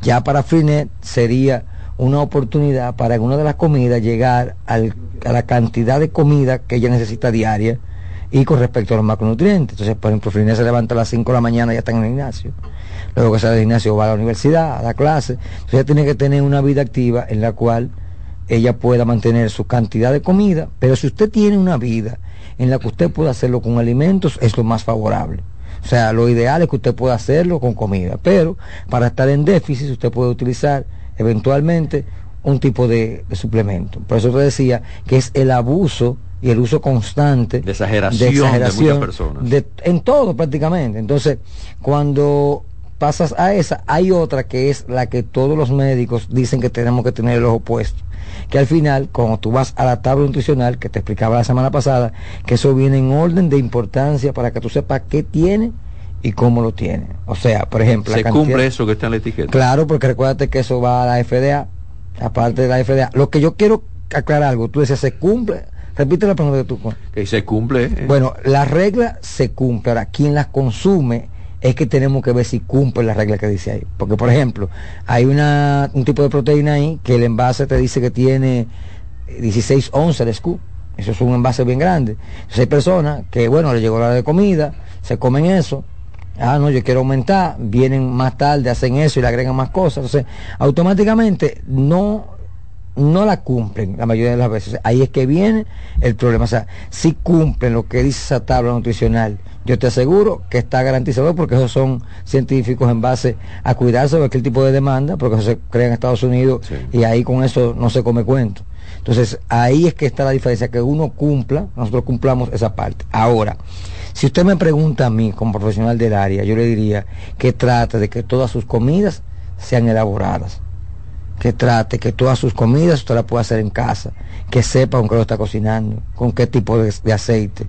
Ya para Friné sería una oportunidad para en una de las comidas llegar a la cantidad de comida que ella necesita diaria y con respecto a los macronutrientes. Entonces, por ejemplo, Friné se levanta a las 5 de la mañana y ya está en el gimnasio. Luego que sale del gimnasio va a la universidad, a la clase. Entonces ella tiene que tener una vida activa en la cual ella pueda mantener su cantidad de comida, pero si usted tiene una vida en la que usted pueda hacerlo con alimentos, es lo más favorable. O sea, lo ideal es que usted pueda hacerlo con comida, pero para estar en déficit usted puede utilizar eventualmente un tipo de, suplemento. Por eso te decía que es el abuso y el uso constante de exageración de, muchas personas. en todo prácticamente. Entonces, cuando pasas a esa, hay otra que es la que todos los médicos dicen que tenemos que tener el ojo puesto que al final, cuando tú vas a la tabla nutricional, que te explicaba la semana pasada, que eso viene en orden de importancia para que tú sepas qué tiene y cómo lo tiene. O sea, por ejemplo... ¿Se cumple eso que está en la etiqueta? Claro, porque recuérdate que eso va a la FDA, aparte de la FDA. Lo que yo quiero aclarar algo, tú decías, se cumple... Repite la pregunta que tú... Que se cumple. Eh. Bueno, la regla se cumple. Ahora, quien las consume es que tenemos que ver si cumple la regla que dice ahí. Porque, por ejemplo, hay una, un tipo de proteína ahí que el envase te dice que tiene 16 onzas de scoop. Eso es un envase bien grande. Entonces hay personas que, bueno, le llegó la hora de comida, se comen eso. Ah, no, yo quiero aumentar, vienen más tarde, hacen eso y le agregan más cosas. Entonces, automáticamente no no la cumplen la mayoría de las veces. Ahí es que viene el problema. O sea, si cumplen lo que dice esa tabla nutricional, yo te aseguro que está garantizado porque esos son científicos en base a cuidarse de aquel tipo de demanda, porque eso se crea en Estados Unidos y ahí con eso no se come cuento. Entonces, ahí es que está la diferencia, que uno cumpla, nosotros cumplamos esa parte. Ahora, si usted me pregunta a mí como profesional del área, yo le diría que trate de que todas sus comidas sean elaboradas que trate que todas sus comidas usted las pueda hacer en casa, que sepa con qué lo está cocinando, con qué tipo de, aceite,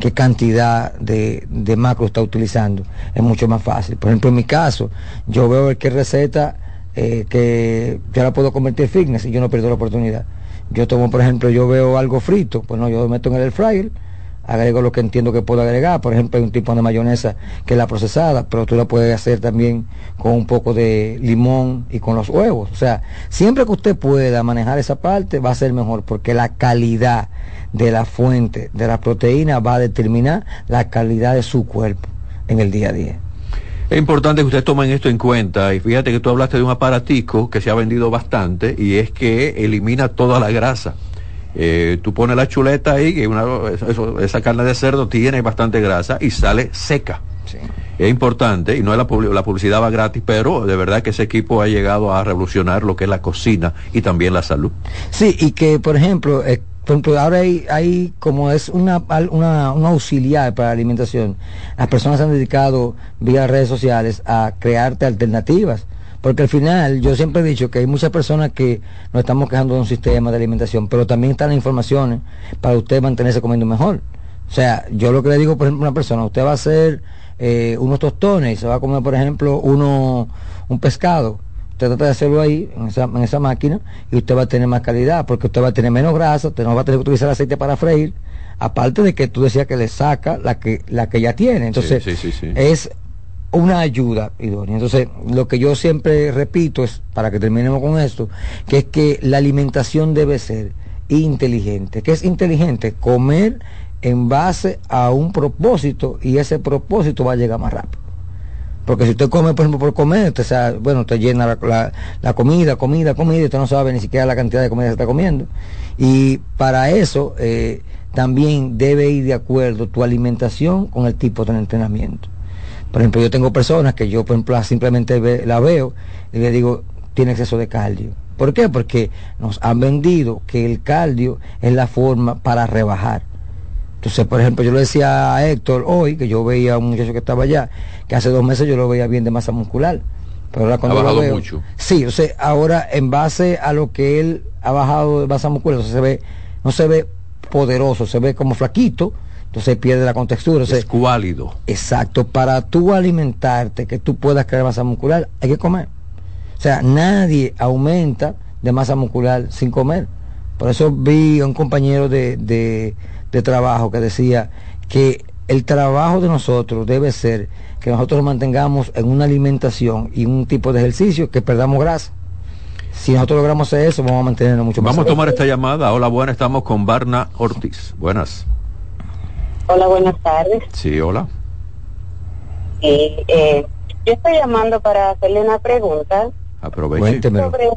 qué cantidad de, macro está utilizando. Es mucho más fácil. Por ejemplo, en mi caso, yo veo qué receta eh, que yo la puedo convertir en fitness y yo no pierdo la oportunidad. Yo tomo, por ejemplo, yo veo algo frito, pues no, yo lo meto en el fryer agrego lo que entiendo que puedo agregar. Por ejemplo, hay un tipo de mayonesa que es la procesada, pero tú la puedes hacer también con un poco de limón y con los huevos. O sea, siempre que usted pueda manejar esa parte va a ser mejor porque la calidad de la fuente de la proteína va a determinar la calidad de su cuerpo en el día a día. Es importante que ustedes tomen esto en cuenta y fíjate que tú hablaste de un aparatico que se ha vendido bastante y es que elimina toda la grasa. Eh, tú pones la chuleta ahí, que una, esa carne de cerdo tiene bastante grasa y sale seca. Es importante, y no es la, la, publicidad va gratis, pero de verdad que ese equipo ha llegado a revolucionar lo que es la cocina y también la salud. Sí, y que, por ejemplo, eh, ahora hay, hay, como es una, una, un auxiliar para la alimentación, las personas han dedicado vía redes sociales a crearte alternativas porque al final, yo siempre he dicho que hay muchas personas que nos estamos quejando de un sistema de alimentación, pero también están las informaciones para usted mantenerse comiendo mejor. O sea, yo lo que le digo, por ejemplo, a una persona, usted va a hacer eh, unos tostones y se va a comer, por ejemplo, uno, un pescado. Usted trata de hacerlo ahí, en esa, en esa máquina, y usted va a tener más calidad, porque usted va a tener menos grasa, usted no va a tener que utilizar aceite para freír, aparte de que tú decías que le saca la que, la que ya tiene. Entonces, es una ayuda idónea. Entonces, lo que yo siempre repito es, para que terminemos con esto, que es que la alimentación debe ser inteligente. ¿Qué es inteligente? Comer en base a un propósito y ese propósito va a llegar más rápido. Porque si usted come, por ejemplo, por comer, usted bueno, usted llena la, comida, comida, comida, usted no sabe ni siquiera la cantidad de comida que está comiendo. Y para eso eh, también debe ir de acuerdo tu alimentación con el tipo de entrenamiento. Por ejemplo, yo tengo personas que yo, por ejemplo, simplemente la veo y le digo, tiene exceso de cardio. ¿Por qué? Porque nos han vendido que el cardio es la forma para rebajar. Entonces, por ejemplo, yo le decía a Héctor hoy, que yo veía a un muchacho que estaba allá, que hace dos meses yo lo veía bien de masa muscular. Pero ahora cuando ha bajado mucho. Sí, o sea, ahora en base a lo que él ha bajado de masa muscular, se ve, no se ve poderoso, se ve como flaquito, entonces pierde la contextura. es cuálido. Exacto, para tú alimentarte, que tú puedas crear masa muscular, hay que comer. O sea, nadie aumenta de masa muscular sin comer. Por eso vi a un compañero de, de, trabajo que decía que el trabajo de nosotros debe ser que nosotros mantengamos en una alimentación y un tipo de ejercicio que perdamos grasa. Si nosotros logramos hacer eso, vamos a mantenernos mucho más. Vamos a tomar esta llamada. Hola, buenas, estamos con Barna Ortiz. Buenas. Hola, buenas tardes. Sí, hola. eh, yo estoy llamando para hacerle una pregunta. Aproveche. Sobre...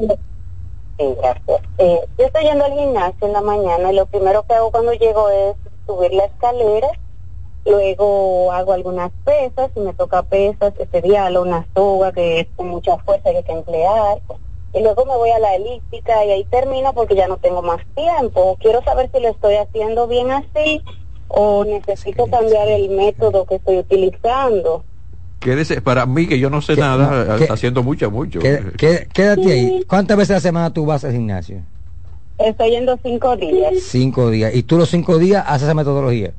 Sí, gracias. Eh, yo estoy yendo al gimnasio en la mañana y lo primero que hago cuando llego es subir la escalera, luego hago algunas pesas, si me toca pesas, ese día una soga que es con mucha fuerza que hay que emplear, y luego me voy a la elíptica y ahí termino porque ya no tengo más tiempo. Quiero saber si lo estoy haciendo bien así o necesito cambiar el método que estoy utilizando. Quédese, para mí que yo no sé nada, está haciendo mucho, mucho. quédate ahí. ¿Cuántas veces a la semana tú vas al gimnasio? Estoy yendo cinco días. Cinco días. ¿Y tú los cinco días haces esa metodología?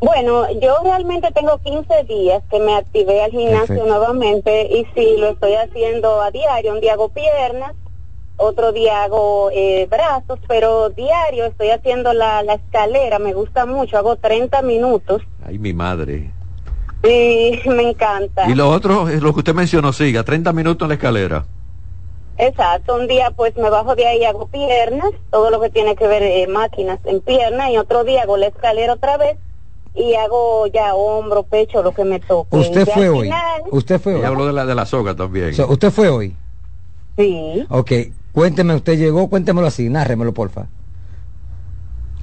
Bueno, yo realmente tengo 15 días que me activé al gimnasio nuevamente y sí, lo estoy haciendo a diario. Un día hago piernas, otro día hago eh, brazos, pero diario estoy haciendo la, la escalera, me gusta mucho, hago 30 minutos. Ay, mi madre. Sí, me encanta. Y lo otro es lo que usted mencionó, siga, 30 minutos en la escalera. Exacto, un día pues me bajo de ahí y hago piernas, todo lo que tiene que ver eh, máquinas en piernas, y otro día hago la escalera otra vez y hago ya hombro, pecho, lo que me toque. ¿Usted Y fue hoy? final- ¿Usted fue hoy? Y hablo de la, de la soga también. O sea, ¿Usted fue hoy? Sí. Ok, cuénteme, usted llegó, cuéntemelo así, nárremelo, porfa.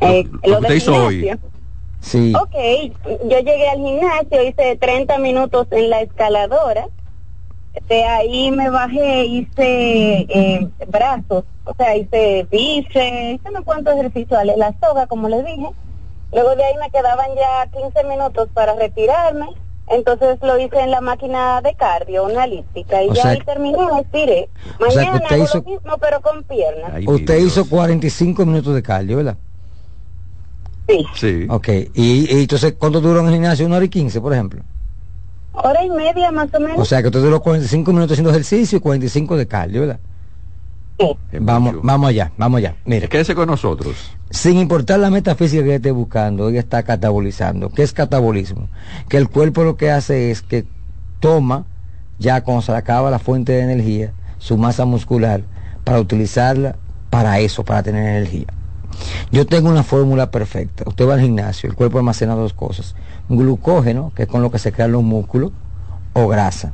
Eh, Lo lo que del usted hizo hoy. gimnasio. Sí. Ok, yo llegué al gimnasio, hice 30 minutos en la escaladora. De ahí me bajé, hice eh, brazos, o sea, hice bíceps, hice unos cuantos ejercicios, ale- la soga, como les dije. Luego de ahí me quedaban ya 15 minutos para retirarme. Entonces lo hice en la máquina de cardio, una elíptica, y O ya sea ahí terminé, me estiré. o sea que Mañana usted hago hizo- lo mismo, pero con piernas. usted hizo 45 minutos de cardio, ¿verdad? Sí. Sí. Ok, y, y entonces, ¿cuánto duró en el gimnasio? ¿Una hora y 15, por ejemplo? Hora y media más o menos. O sea que usted duró 45 minutos haciendo ejercicio y 45 de cardio, ¿verdad? Vamos, vamos allá, vamos allá. Mire. Quédese con nosotros. Sin importar la metafísica que esté buscando, ella está catabolizando. ¿Qué es catabolismo? Que el cuerpo lo que hace es que toma, ya cuando se acaba la fuente de energía, su masa muscular, para utilizarla para eso, para tener energía. Yo tengo una fórmula perfecta. Usted va al gimnasio, el cuerpo almacena dos cosas. Glucógeno, que es con lo que se crean los músculos, o grasa.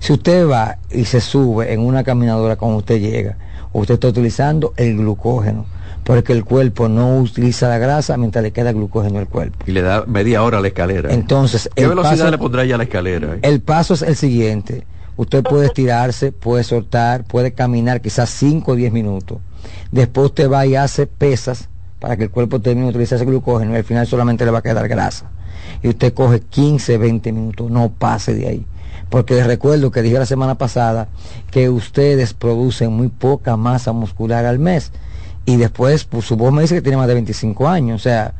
Si usted va y se sube en una caminadora cuando usted llega, usted está utilizando el glucógeno, porque el cuerpo no utiliza la grasa mientras le queda glucógeno al cuerpo. Y le da media hora a la escalera. Entonces, ¿Qué el velocidad paso- le pondrá ya a la escalera? eh? El paso es el siguiente. Usted puede estirarse, puede soltar, puede caminar quizás 5 o 10 minutos. Después usted va y hace pesas para que el cuerpo termine de utilizar ese glucógeno y al final solamente le va a quedar grasa. Y usted coge 15, 20 minutos, no pase de ahí. Porque les recuerdo que dije la semana pasada que ustedes producen muy poca masa muscular al mes. Y después, pues, su voz me dice que tiene más de 25 años, o sea,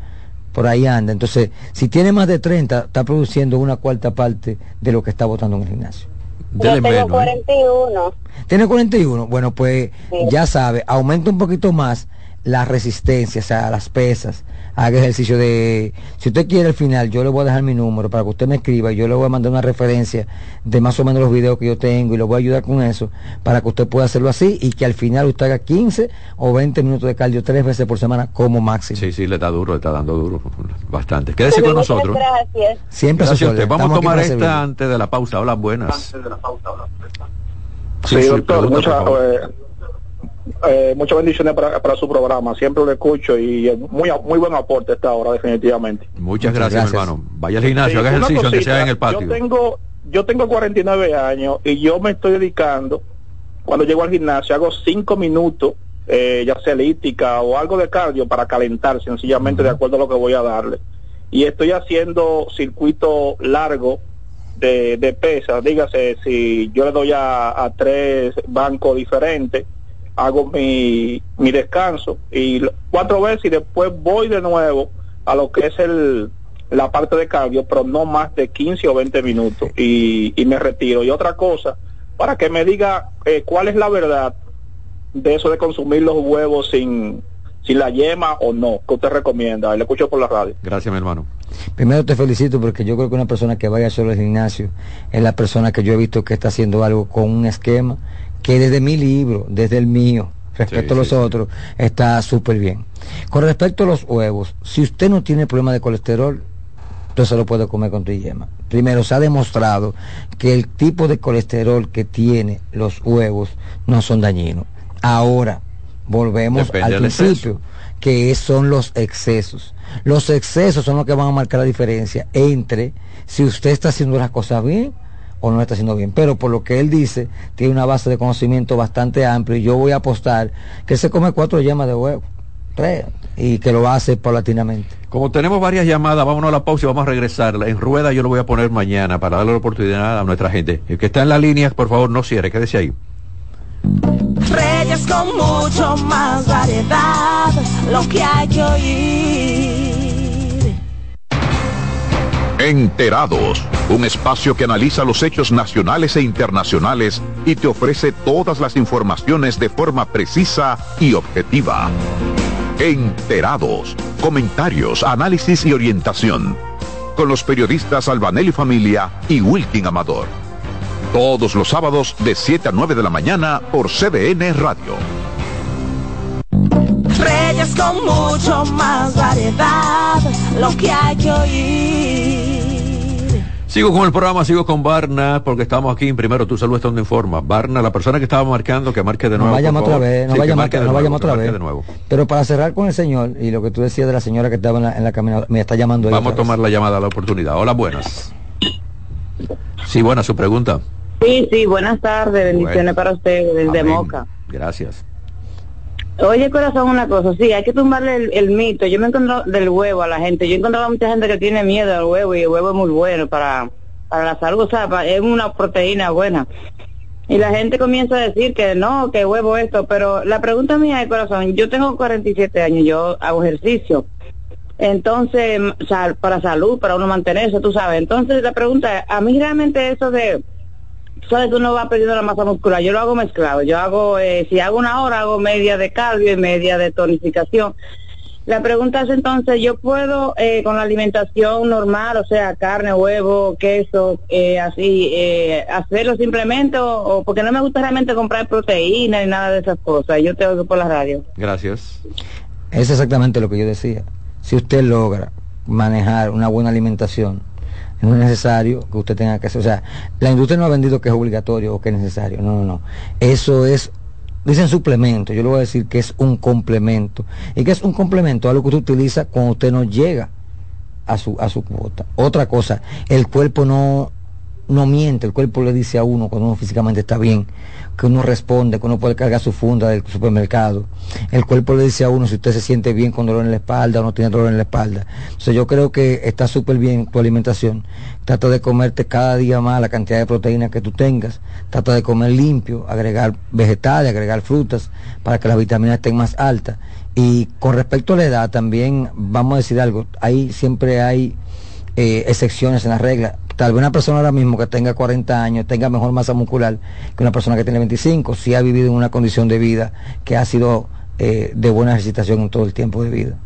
por ahí anda. Entonces, si tiene más de 30, está produciendo una cuarta parte de lo que está votando en el gimnasio. Yo tengo 41. Tiene 41, bueno, pues Sí. ya sabe, aumenta un poquito más la resistencia, o sea, las pesas, haga ejercicio de... Si usted quiere al final, yo le voy a dejar mi número para que usted me escriba yo le voy a mandar una referencia de más o menos los videos que yo tengo y lo voy a ayudar con eso para que usted pueda hacerlo así y que al final usted haga 15 o 20 minutos de cardio tres veces por semana como máximo. Sí, sí, le está duro, le está dando duro. Bastante. Quédese con Muchas nosotros. Gracias. Siempre a Gracias a usted. Vamos a Estamos tomar esta antes de la pausa. Hablan buenas. Sí, doctor, pregunta, mucha- por favor. Eh, muchas bendiciones para, para su programa. Siempre lo escucho y es muy, muy buen aporte esta hora, definitivamente. Muchas gracias, hermano. Vaya al gimnasio, Sí, haga ejercicio, aunque sea en el patio. Yo tengo, yo tengo 49 años y yo me estoy dedicando, cuando llego al gimnasio, hago 5 minutos, eh, ya sea elíptica o algo de cardio para calentar, sencillamente de acuerdo a lo que voy a darle. Y estoy haciendo circuito largo de, de pesas, dígase, si yo le doy a, a tres bancos diferentes, hago mi, mi descanso y cuatro veces y después voy de nuevo a lo que es el la parte de cardio, pero no más de 15 o 20 minutos y, y me retiro. Y otra cosa, para que me diga eh, cuál es la verdad de eso de consumir los huevos sin, sin la yema o no, que usted recomienda. Le escucho por la radio. Gracias, mi hermano. Primero te felicito porque yo creo que una persona que vaya solo al gimnasio es la persona que yo he visto que está haciendo algo con un esquema que desde mi libro, desde el mío, respecto Sí, a los sí, sí. otros, está súper bien. Con respecto a los huevos, si usted no tiene problema de colesterol, entonces lo puede comer con tu yema. Primero, se ha demostrado que el tipo de colesterol que tiene los huevos no son dañinos. Ahora, volvemos Depende al principio que son los excesos. Los excesos son los que van a marcar la diferencia entre si usted está haciendo las cosas bien o no lo está haciendo bien. Pero por lo que él dice, tiene una base de conocimiento bastante amplia y yo voy a apostar que se come cuatro yemas de huevo, tres, y que lo va a hacer paulatinamente. Como tenemos varias llamadas, vámonos a la pausa y vamos a regresar. En rueda yo lo voy a poner mañana para darle la oportunidad a nuestra gente. El que está en la línea, por favor, no cierre, quédese ahí. Reyes con mucho más variedad, lo que hay que oír. Enterados, un espacio que analiza los hechos nacionales e internacionales y te ofrece todas las informaciones de forma precisa y objetiva. Enterados, comentarios, análisis y orientación. con los periodistas Albanelli Familia y Wilkin Amador. Todos los sábados de 7 a 9 de la mañana por CBN Radio. Reyes con mucho más variedad, lo que hay que oír. Sigo con el programa, sigo con Barna, porque estamos aquí en Primero Tu Salud está donde informa. Barna, la persona que estaba marcando, que marque de nuevo. No vayamos otra vez, no Sí, marque no otra vez. de nuevo. Pero para cerrar con el señor y lo que tú decías de la señora que estaba en la, en la caminadora, me está llamando ahí Vamos a vez. tomar la llamada, la oportunidad. Hola, buenas. Sí, buena su pregunta. Sí, sí, buenas tardes, bendiciones Bueno. para usted, desde Amén. Moca. Gracias. Oye, corazón, una cosa, sí, hay que tumbarle el, el mito. Yo me he del huevo a la gente. Yo he encontrado mucha gente que tiene miedo al huevo y el huevo es muy bueno para, para la salud, o sea, pa- es una proteína buena. Y la gente comienza a decir que no, que huevo esto, pero la pregunta mía es, corazón, yo tengo 47 años, yo hago ejercicio. Entonces, para salud, para uno mantenerse, tú sabes. Entonces, la pregunta a mí realmente eso de, sabes que uno va perdiendo la masa muscular, yo lo hago mezclado, yo hago, eh, si hago una hora, hago media de cardio y media de tonificación. La pregunta es entonces, ¿yo puedo eh, con la alimentación normal, o sea, carne, huevo, queso, eh, así, eh, hacerlo simplemente o, o porque no me gusta realmente comprar proteína ni nada de esas cosas? Yo tengo que por la radio. Gracias. Es exactamente lo que yo decía. Si usted logra manejar una buena alimentación, no es necesario que usted tenga que hacer. O sea, la industria no ha vendido que es obligatorio o que es necesario. No, no, no. Eso es, dicen suplemento. Yo le voy a decir que es un complemento. ¿Y que es un complemento? Algo que usted utiliza cuando usted no llega a su, a su cuota. Otra cosa, el cuerpo no, no miente, el cuerpo le dice a uno cuando uno físicamente está bien, que uno responde, que uno puede cargar su funda del supermercado. El cuerpo le dice a uno si usted se siente bien con dolor en la espalda o no tiene dolor en la espalda. Entonces yo creo que está súper bien tu alimentación. Trata de comerte cada día más la cantidad de proteínas que tú tengas. Trata de comer limpio, agregar vegetales, agregar frutas para que las vitaminas estén más altas. Y con respecto a la edad también vamos a decir algo, ahí siempre hay eh, excepciones en las reglas. Tal vez una persona ahora mismo que tenga 40 años tenga mejor masa muscular que una persona que tiene 25, si ha vivido en una condición de vida que ha sido eh, de buena ejercitación en todo el tiempo de vida.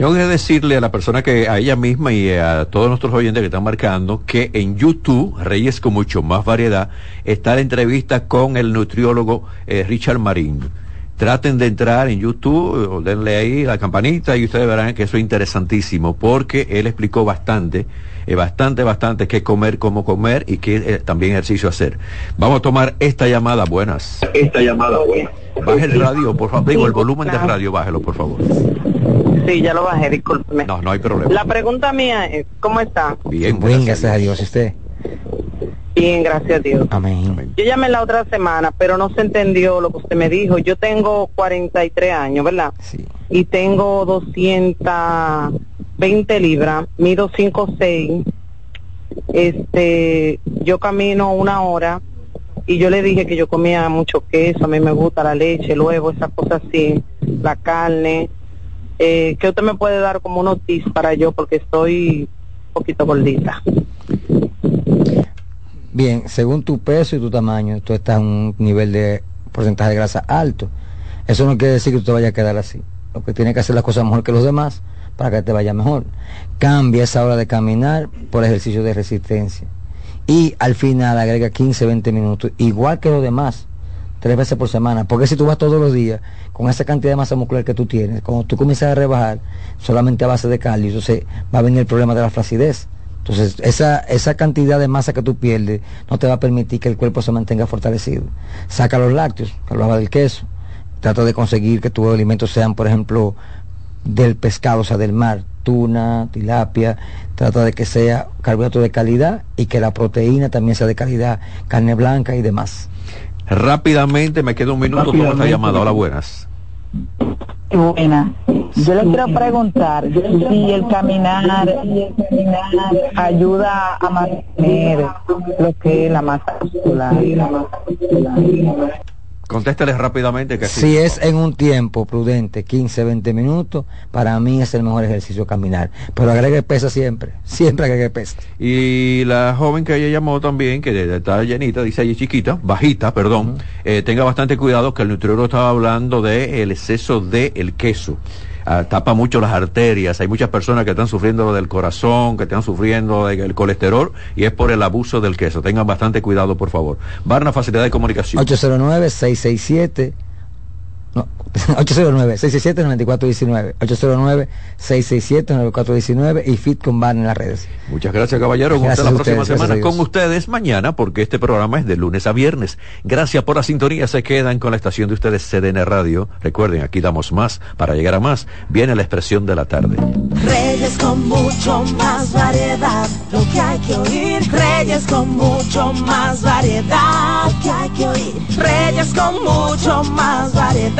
Tengo que decirle a la persona que, a ella misma y a todos nuestros oyentes que están marcando, que en YouTube, Reyes con mucho más variedad, está la entrevista con el nutriólogo eh, Richard Marín. Traten de entrar en YouTube, o denle ahí la campanita y ustedes verán que eso es interesantísimo, porque él explicó bastante, eh, bastante, bastante qué comer, cómo comer y qué eh, también ejercicio hacer. Vamos a tomar esta llamada, buenas. Esta llamada, buena. Baje el radio, por favor. Digo, el volumen del radio, bájelo, por favor. Sí, ya lo bajé, discúlpeme. No, no hay problema. La pregunta mía es, ¿cómo está? Bien, Bien, gracias a Dios. ¿Y usted? Bien, gracias a Dios. Amén. Yo llamé la otra semana, pero no se entendió lo que usted me dijo. Yo tengo 43 años, ¿verdad? Sí. Y tengo 220 libras, mido 5'6". Este, yo camino una hora y yo le dije que yo comía mucho queso, a mí me gusta la leche, el huevo, esas cosas así, la carne. Eh, ¿Qué usted me puede dar como unos tips para yo? Porque estoy un poquito gordita. Bien, según tu peso y tu tamaño, tú estás en un nivel de porcentaje de grasa alto. Eso no quiere decir que tú te vayas a quedar así. Lo que tienes que hacer las cosas mejor que los demás para que te vaya mejor. Cambia esa hora de caminar por ejercicio de resistencia. Y al final agrega 15, 20 minutos, igual que los demás, tres veces por semana. Porque si tú vas todos los días con esa cantidad de masa muscular que tú tienes, cuando tú comienzas a rebajar solamente a base de cardio, entonces va a venir el problema de la flacidez. Entonces, esa, esa cantidad de masa que tú pierdes no te va a permitir que el cuerpo se mantenga fortalecido. Saca los lácteos, que hablaba del queso. Trata de conseguir que tus alimentos sean, por ejemplo, del pescado, o sea, del mar, tuna, tilapia. Trata de que sea carbohidrato de calidad y que la proteína también sea de calidad, carne blanca y demás. Rápidamente, me queda un minuto, toma esta llamada. Hola, buenas. Buena. Yo le quiero preguntar si el caminar ayuda a mantener lo que es la masa muscular. Contéstales rápidamente que. Si es en un tiempo prudente, 15, 20 minutos, para mí es el mejor ejercicio caminar. Pero agregue pesa siempre, siempre agregue pesa. Y la joven que ella llamó también, que está llenita, dice allí chiquita, bajita, perdón, eh, tenga bastante cuidado que el nutriólogo estaba hablando del exceso de el queso. Ah, tapa mucho las arterias. Hay muchas personas que están sufriendo del corazón, que están sufriendo del colesterol y es por el abuso del queso. Tengan bastante cuidado, por favor. Barna Facilidad de Comunicación. 809 667 no, 809-667-9419. 809-667-9419 y Fit con Ban en las redes. Muchas gracias, caballero. Hasta la próxima semana con ustedes mañana, porque este programa es de lunes a viernes. Gracias por la sintonía. Se quedan con la estación de ustedes, CDN Radio. Recuerden, aquí damos más para llegar a más. Viene la expresión de la tarde. Reyes con mucho más variedad, lo que hay que oír. Reyes con mucho más variedad, que hay que oír. Reyes con mucho más variedad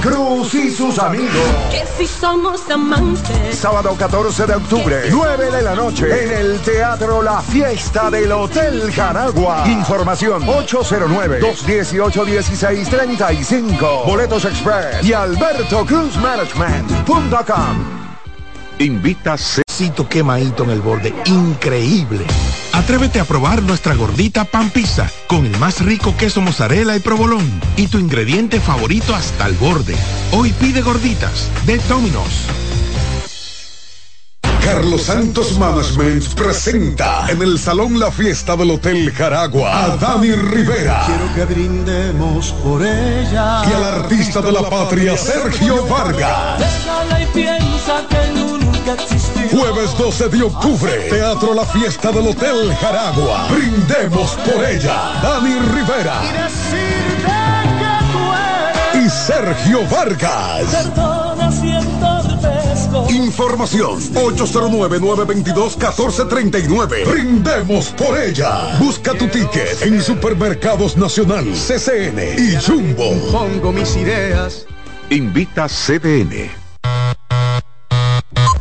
Cruz y sus amigos. Que si somos amantes. Sábado 14 de octubre, 9 de la noche, en el Teatro La Fiesta del Hotel Jaragua. Información 809-218-1635. Boletos Express y Alberto Cruz Management.com. Invita Cito quemadito en el borde, increíble. Atrévete a probar nuestra gordita pan pizza con el más rico queso mozzarella y provolón y tu ingrediente favorito hasta el borde. Hoy pide gorditas de Domino's. Carlos Santos Management presenta en el Salón La Fiesta del Hotel Jaragua a Dani Rivera Quiero que brindemos por ella. y al artista de la patria Sergio Vargas. Y piensa que. Jueves 12 de octubre, Teatro La Fiesta del Hotel Jaragua. Brindemos por ella. Dani Rivera y Sergio Vargas. Información 809-922-1439. Brindemos por ella. Busca tu ticket en Supermercados Nacional, CCN y Jumbo. Pongo mis ideas. Invita CDN.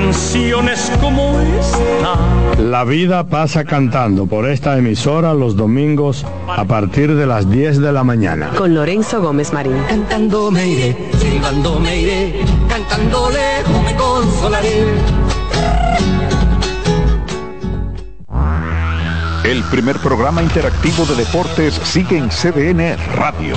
canciones como esta. La vida pasa cantando por esta emisora los domingos a partir de las 10 de la mañana. Con Lorenzo Gómez Marín. Cantando me iré, silbando me iré, cantando lejos me consolaré. El primer programa interactivo de deportes sigue en CDN Radio.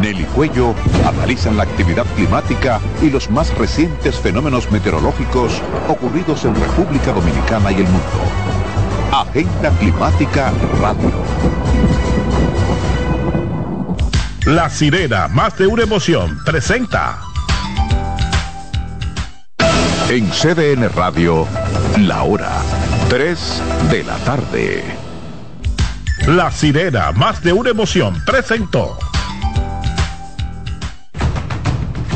Nelly Cuello, analizan la actividad climática y los más recientes fenómenos meteorológicos ocurridos en República Dominicana y el mundo. Agenda Climática Radio. La sirena, más de una emoción, presenta. En CDN Radio, la hora 3 de la tarde. La sirena, más de una emoción, presentó.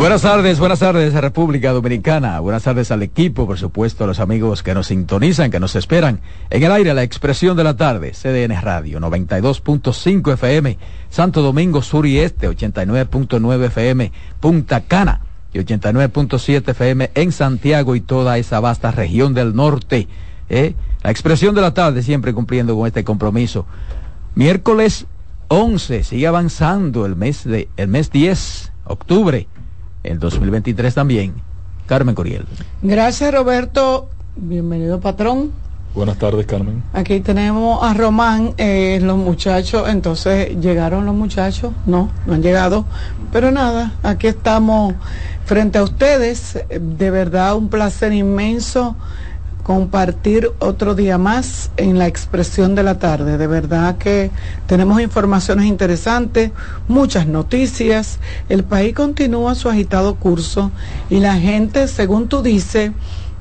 Buenas tardes, buenas tardes a República Dominicana, buenas tardes al equipo, por supuesto a los amigos que nos sintonizan, que nos esperan. En el aire, la expresión de la tarde, CDN Radio, 92.5 FM, Santo Domingo Sur y Este, 89.9 FM, Punta Cana y 89.7 FM en Santiago y toda esa vasta región del norte. ¿eh? La expresión de la tarde, siempre cumpliendo con este compromiso. Miércoles 11, sigue avanzando el mes, de, el mes 10, octubre el 2023 también. Carmen Coriel. Gracias Roberto, bienvenido patrón. Buenas tardes Carmen. Aquí tenemos a Román, eh, los muchachos, entonces llegaron los muchachos, no, no han llegado, pero nada, aquí estamos frente a ustedes, de verdad un placer inmenso compartir otro día más en la expresión de la tarde. De verdad que tenemos informaciones interesantes, muchas noticias. El país continúa su agitado curso y la gente, según tú dices,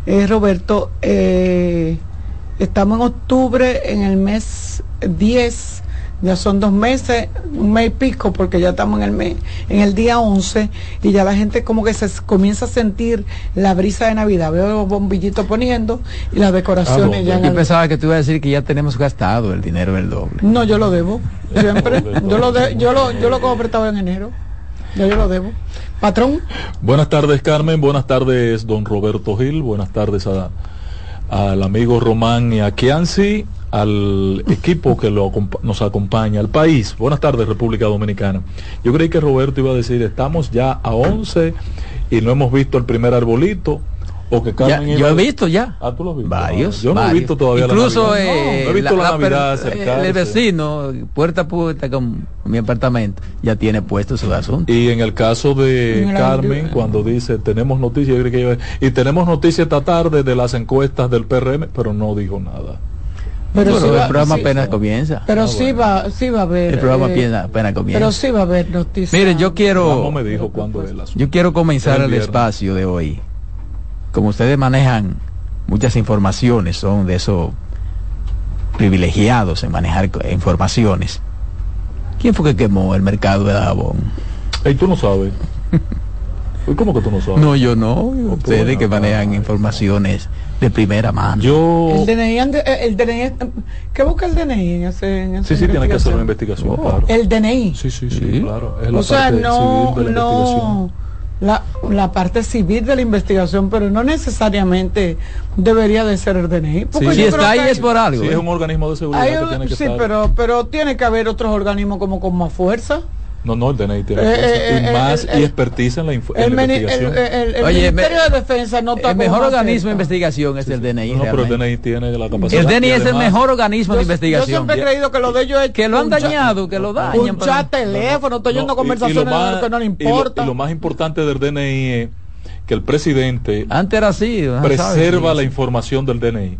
eh, Roberto, eh, estamos en octubre, en el mes 10 ya son dos meses, un mes y pico, porque ya estamos en el mes, en el día 11, y ya la gente como que se comienza a sentir la brisa de Navidad. Veo los bombillitos poniendo y las decoraciones ah, ya. Yo pensaba que tú ibas a decir que ya tenemos gastado el dinero del doble. No, yo lo debo. Siempre. yo lo de, yo lo, yo lo como prestado en enero. Ya yo lo debo. Patrón. Buenas tardes, Carmen. Buenas tardes, don Roberto Gil. Buenas tardes a, al amigo Román y a Kianci al equipo que lo, nos acompaña, al país. Buenas tardes, República Dominicana. Yo creí que Roberto iba a decir, estamos ya a 11 y no hemos visto el primer arbolito. O que Carmen yo he visto ya. Ah, tú lo has visto. Varios. yo no he visto todavía Incluso, la Navidad. Eh, no, he visto la, Navidad El vecino, puerta a puerta con mi apartamento, ya tiene puesto su asunto. Y en el caso de Carmen, cuando dice tenemos noticias, yo creo que y tenemos noticias esta tarde de las encuestas del PRM, pero no dijo nada. Pero, pero sí el programa sí, apenas sí. comienza. Pero ah, sí bueno. va, sí va a haber. El programa eh, apenas comienza. Pero sí va a haber noticias. Miren, yo quiero. No me dijo cuándo es Yo quiero comenzar el, el espacio de hoy. Como ustedes manejan muchas informaciones, son de esos privilegiados en manejar informaciones. ¿Quién fue que quemó el mercado de Dajabón? Ey, tú no sabes. ¿Cómo que tú no sabes? No, yo no. Ustedes que manejan informaciones de primera mano. Yo... El DNI, el DNI, ¿qué busca el DNI en ese, en Sí, sí, tiene que hacer una investigación, oh. claro. El DNI. Sí, sí, sí, sí. claro. Es la o sea, parte no, civil de la no, la, la, parte civil de la investigación, pero no necesariamente debería de ser el DNI. Porque si está ahí es por algo. Sí, es un organismo de seguridad hay, que tiene que Sí, estar... pero, pero tiene que haber otros organismos como con más fuerza. No, no, el DNI tiene Eh, eh, y eh, más el- y expertiza en la, en El, la el, investigación. el- el Oye, Ministerio me- de Defensa no está El mejor organismo de investigación es el DNI. no, pero el. DNI tiene la capacidad. El DNI es el además- mejor organismo de Yo- investigación. Yo siempre he creído que lo de ellos es que lo han dañado, que lo dañan. punchar teléfono, estoy No, yendo y- y conversaciones lo más- que no le y lo- importa. Y lo, más importante del DNI es que el presidente Antes era así. preserva ¿Sabes? la información del DNI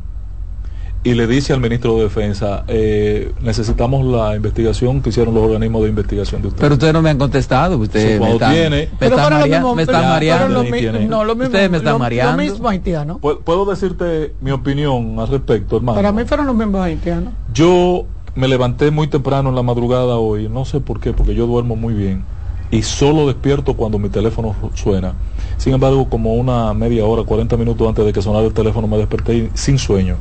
y le dice al ministro de Defensa, eh, necesitamos la investigación que hicieron los organismos de investigación de ustedes. Pero ustedes no me han contestado. Ustedes Sí, me están, tiene- me están, mismo- me pero- mareando. pero lo mi- tiene. no, lo mismo, Ustedes me están lo- mareando. Lo mismo haitiano. ¿Puedo- ¿Puedo decirte mi opinión al respecto, hermano? Para mí fueron los mismos haitianos. Yo me levanté muy temprano en la madrugada hoy, no sé por qué, porque yo duermo muy bien y solo despierto cuando mi teléfono suena. Sin embargo, como una media hora, 40 minutos antes de que sonara el teléfono me desperté sin sueño.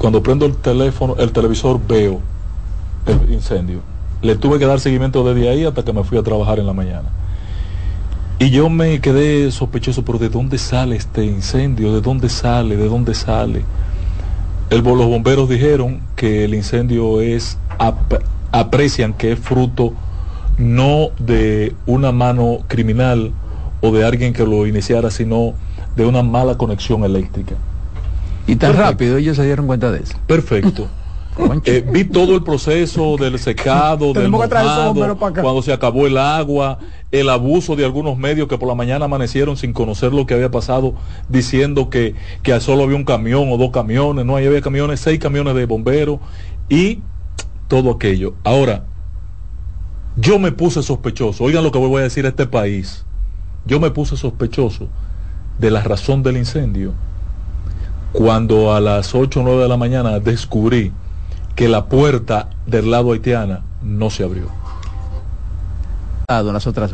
Cuando prendo el teléfono, el televisor veo el incendio. Le tuve que dar seguimiento desde ahí hasta que me fui a trabajar en la mañana. Y yo me quedé sospechoso, pero ¿de dónde sale este incendio? ¿De dónde sale? ¿De dónde sale? El, los bomberos dijeron que el incendio es, ap- aprecian que es fruto no de una mano criminal o de alguien que lo iniciara, sino de una mala conexión eléctrica. Y tan Perfecto. rápido ellos se dieron cuenta de eso. Perfecto. Eh, vi todo el proceso del secado, del mojado, bomberos para acá. cuando se acabó el agua, el abuso de algunos medios que por la mañana amanecieron sin conocer lo que había pasado, diciendo que, que solo había un camión o dos camiones, no, ahí había camiones, seis camiones de bomberos y todo aquello. Ahora, yo me puse sospechoso, oigan lo que voy a decir a este país, yo me puse sospechoso de la razón del incendio cuando a las 8 o 9 de la mañana descubrí que la puerta del lado haitiana no se abrió. Las otras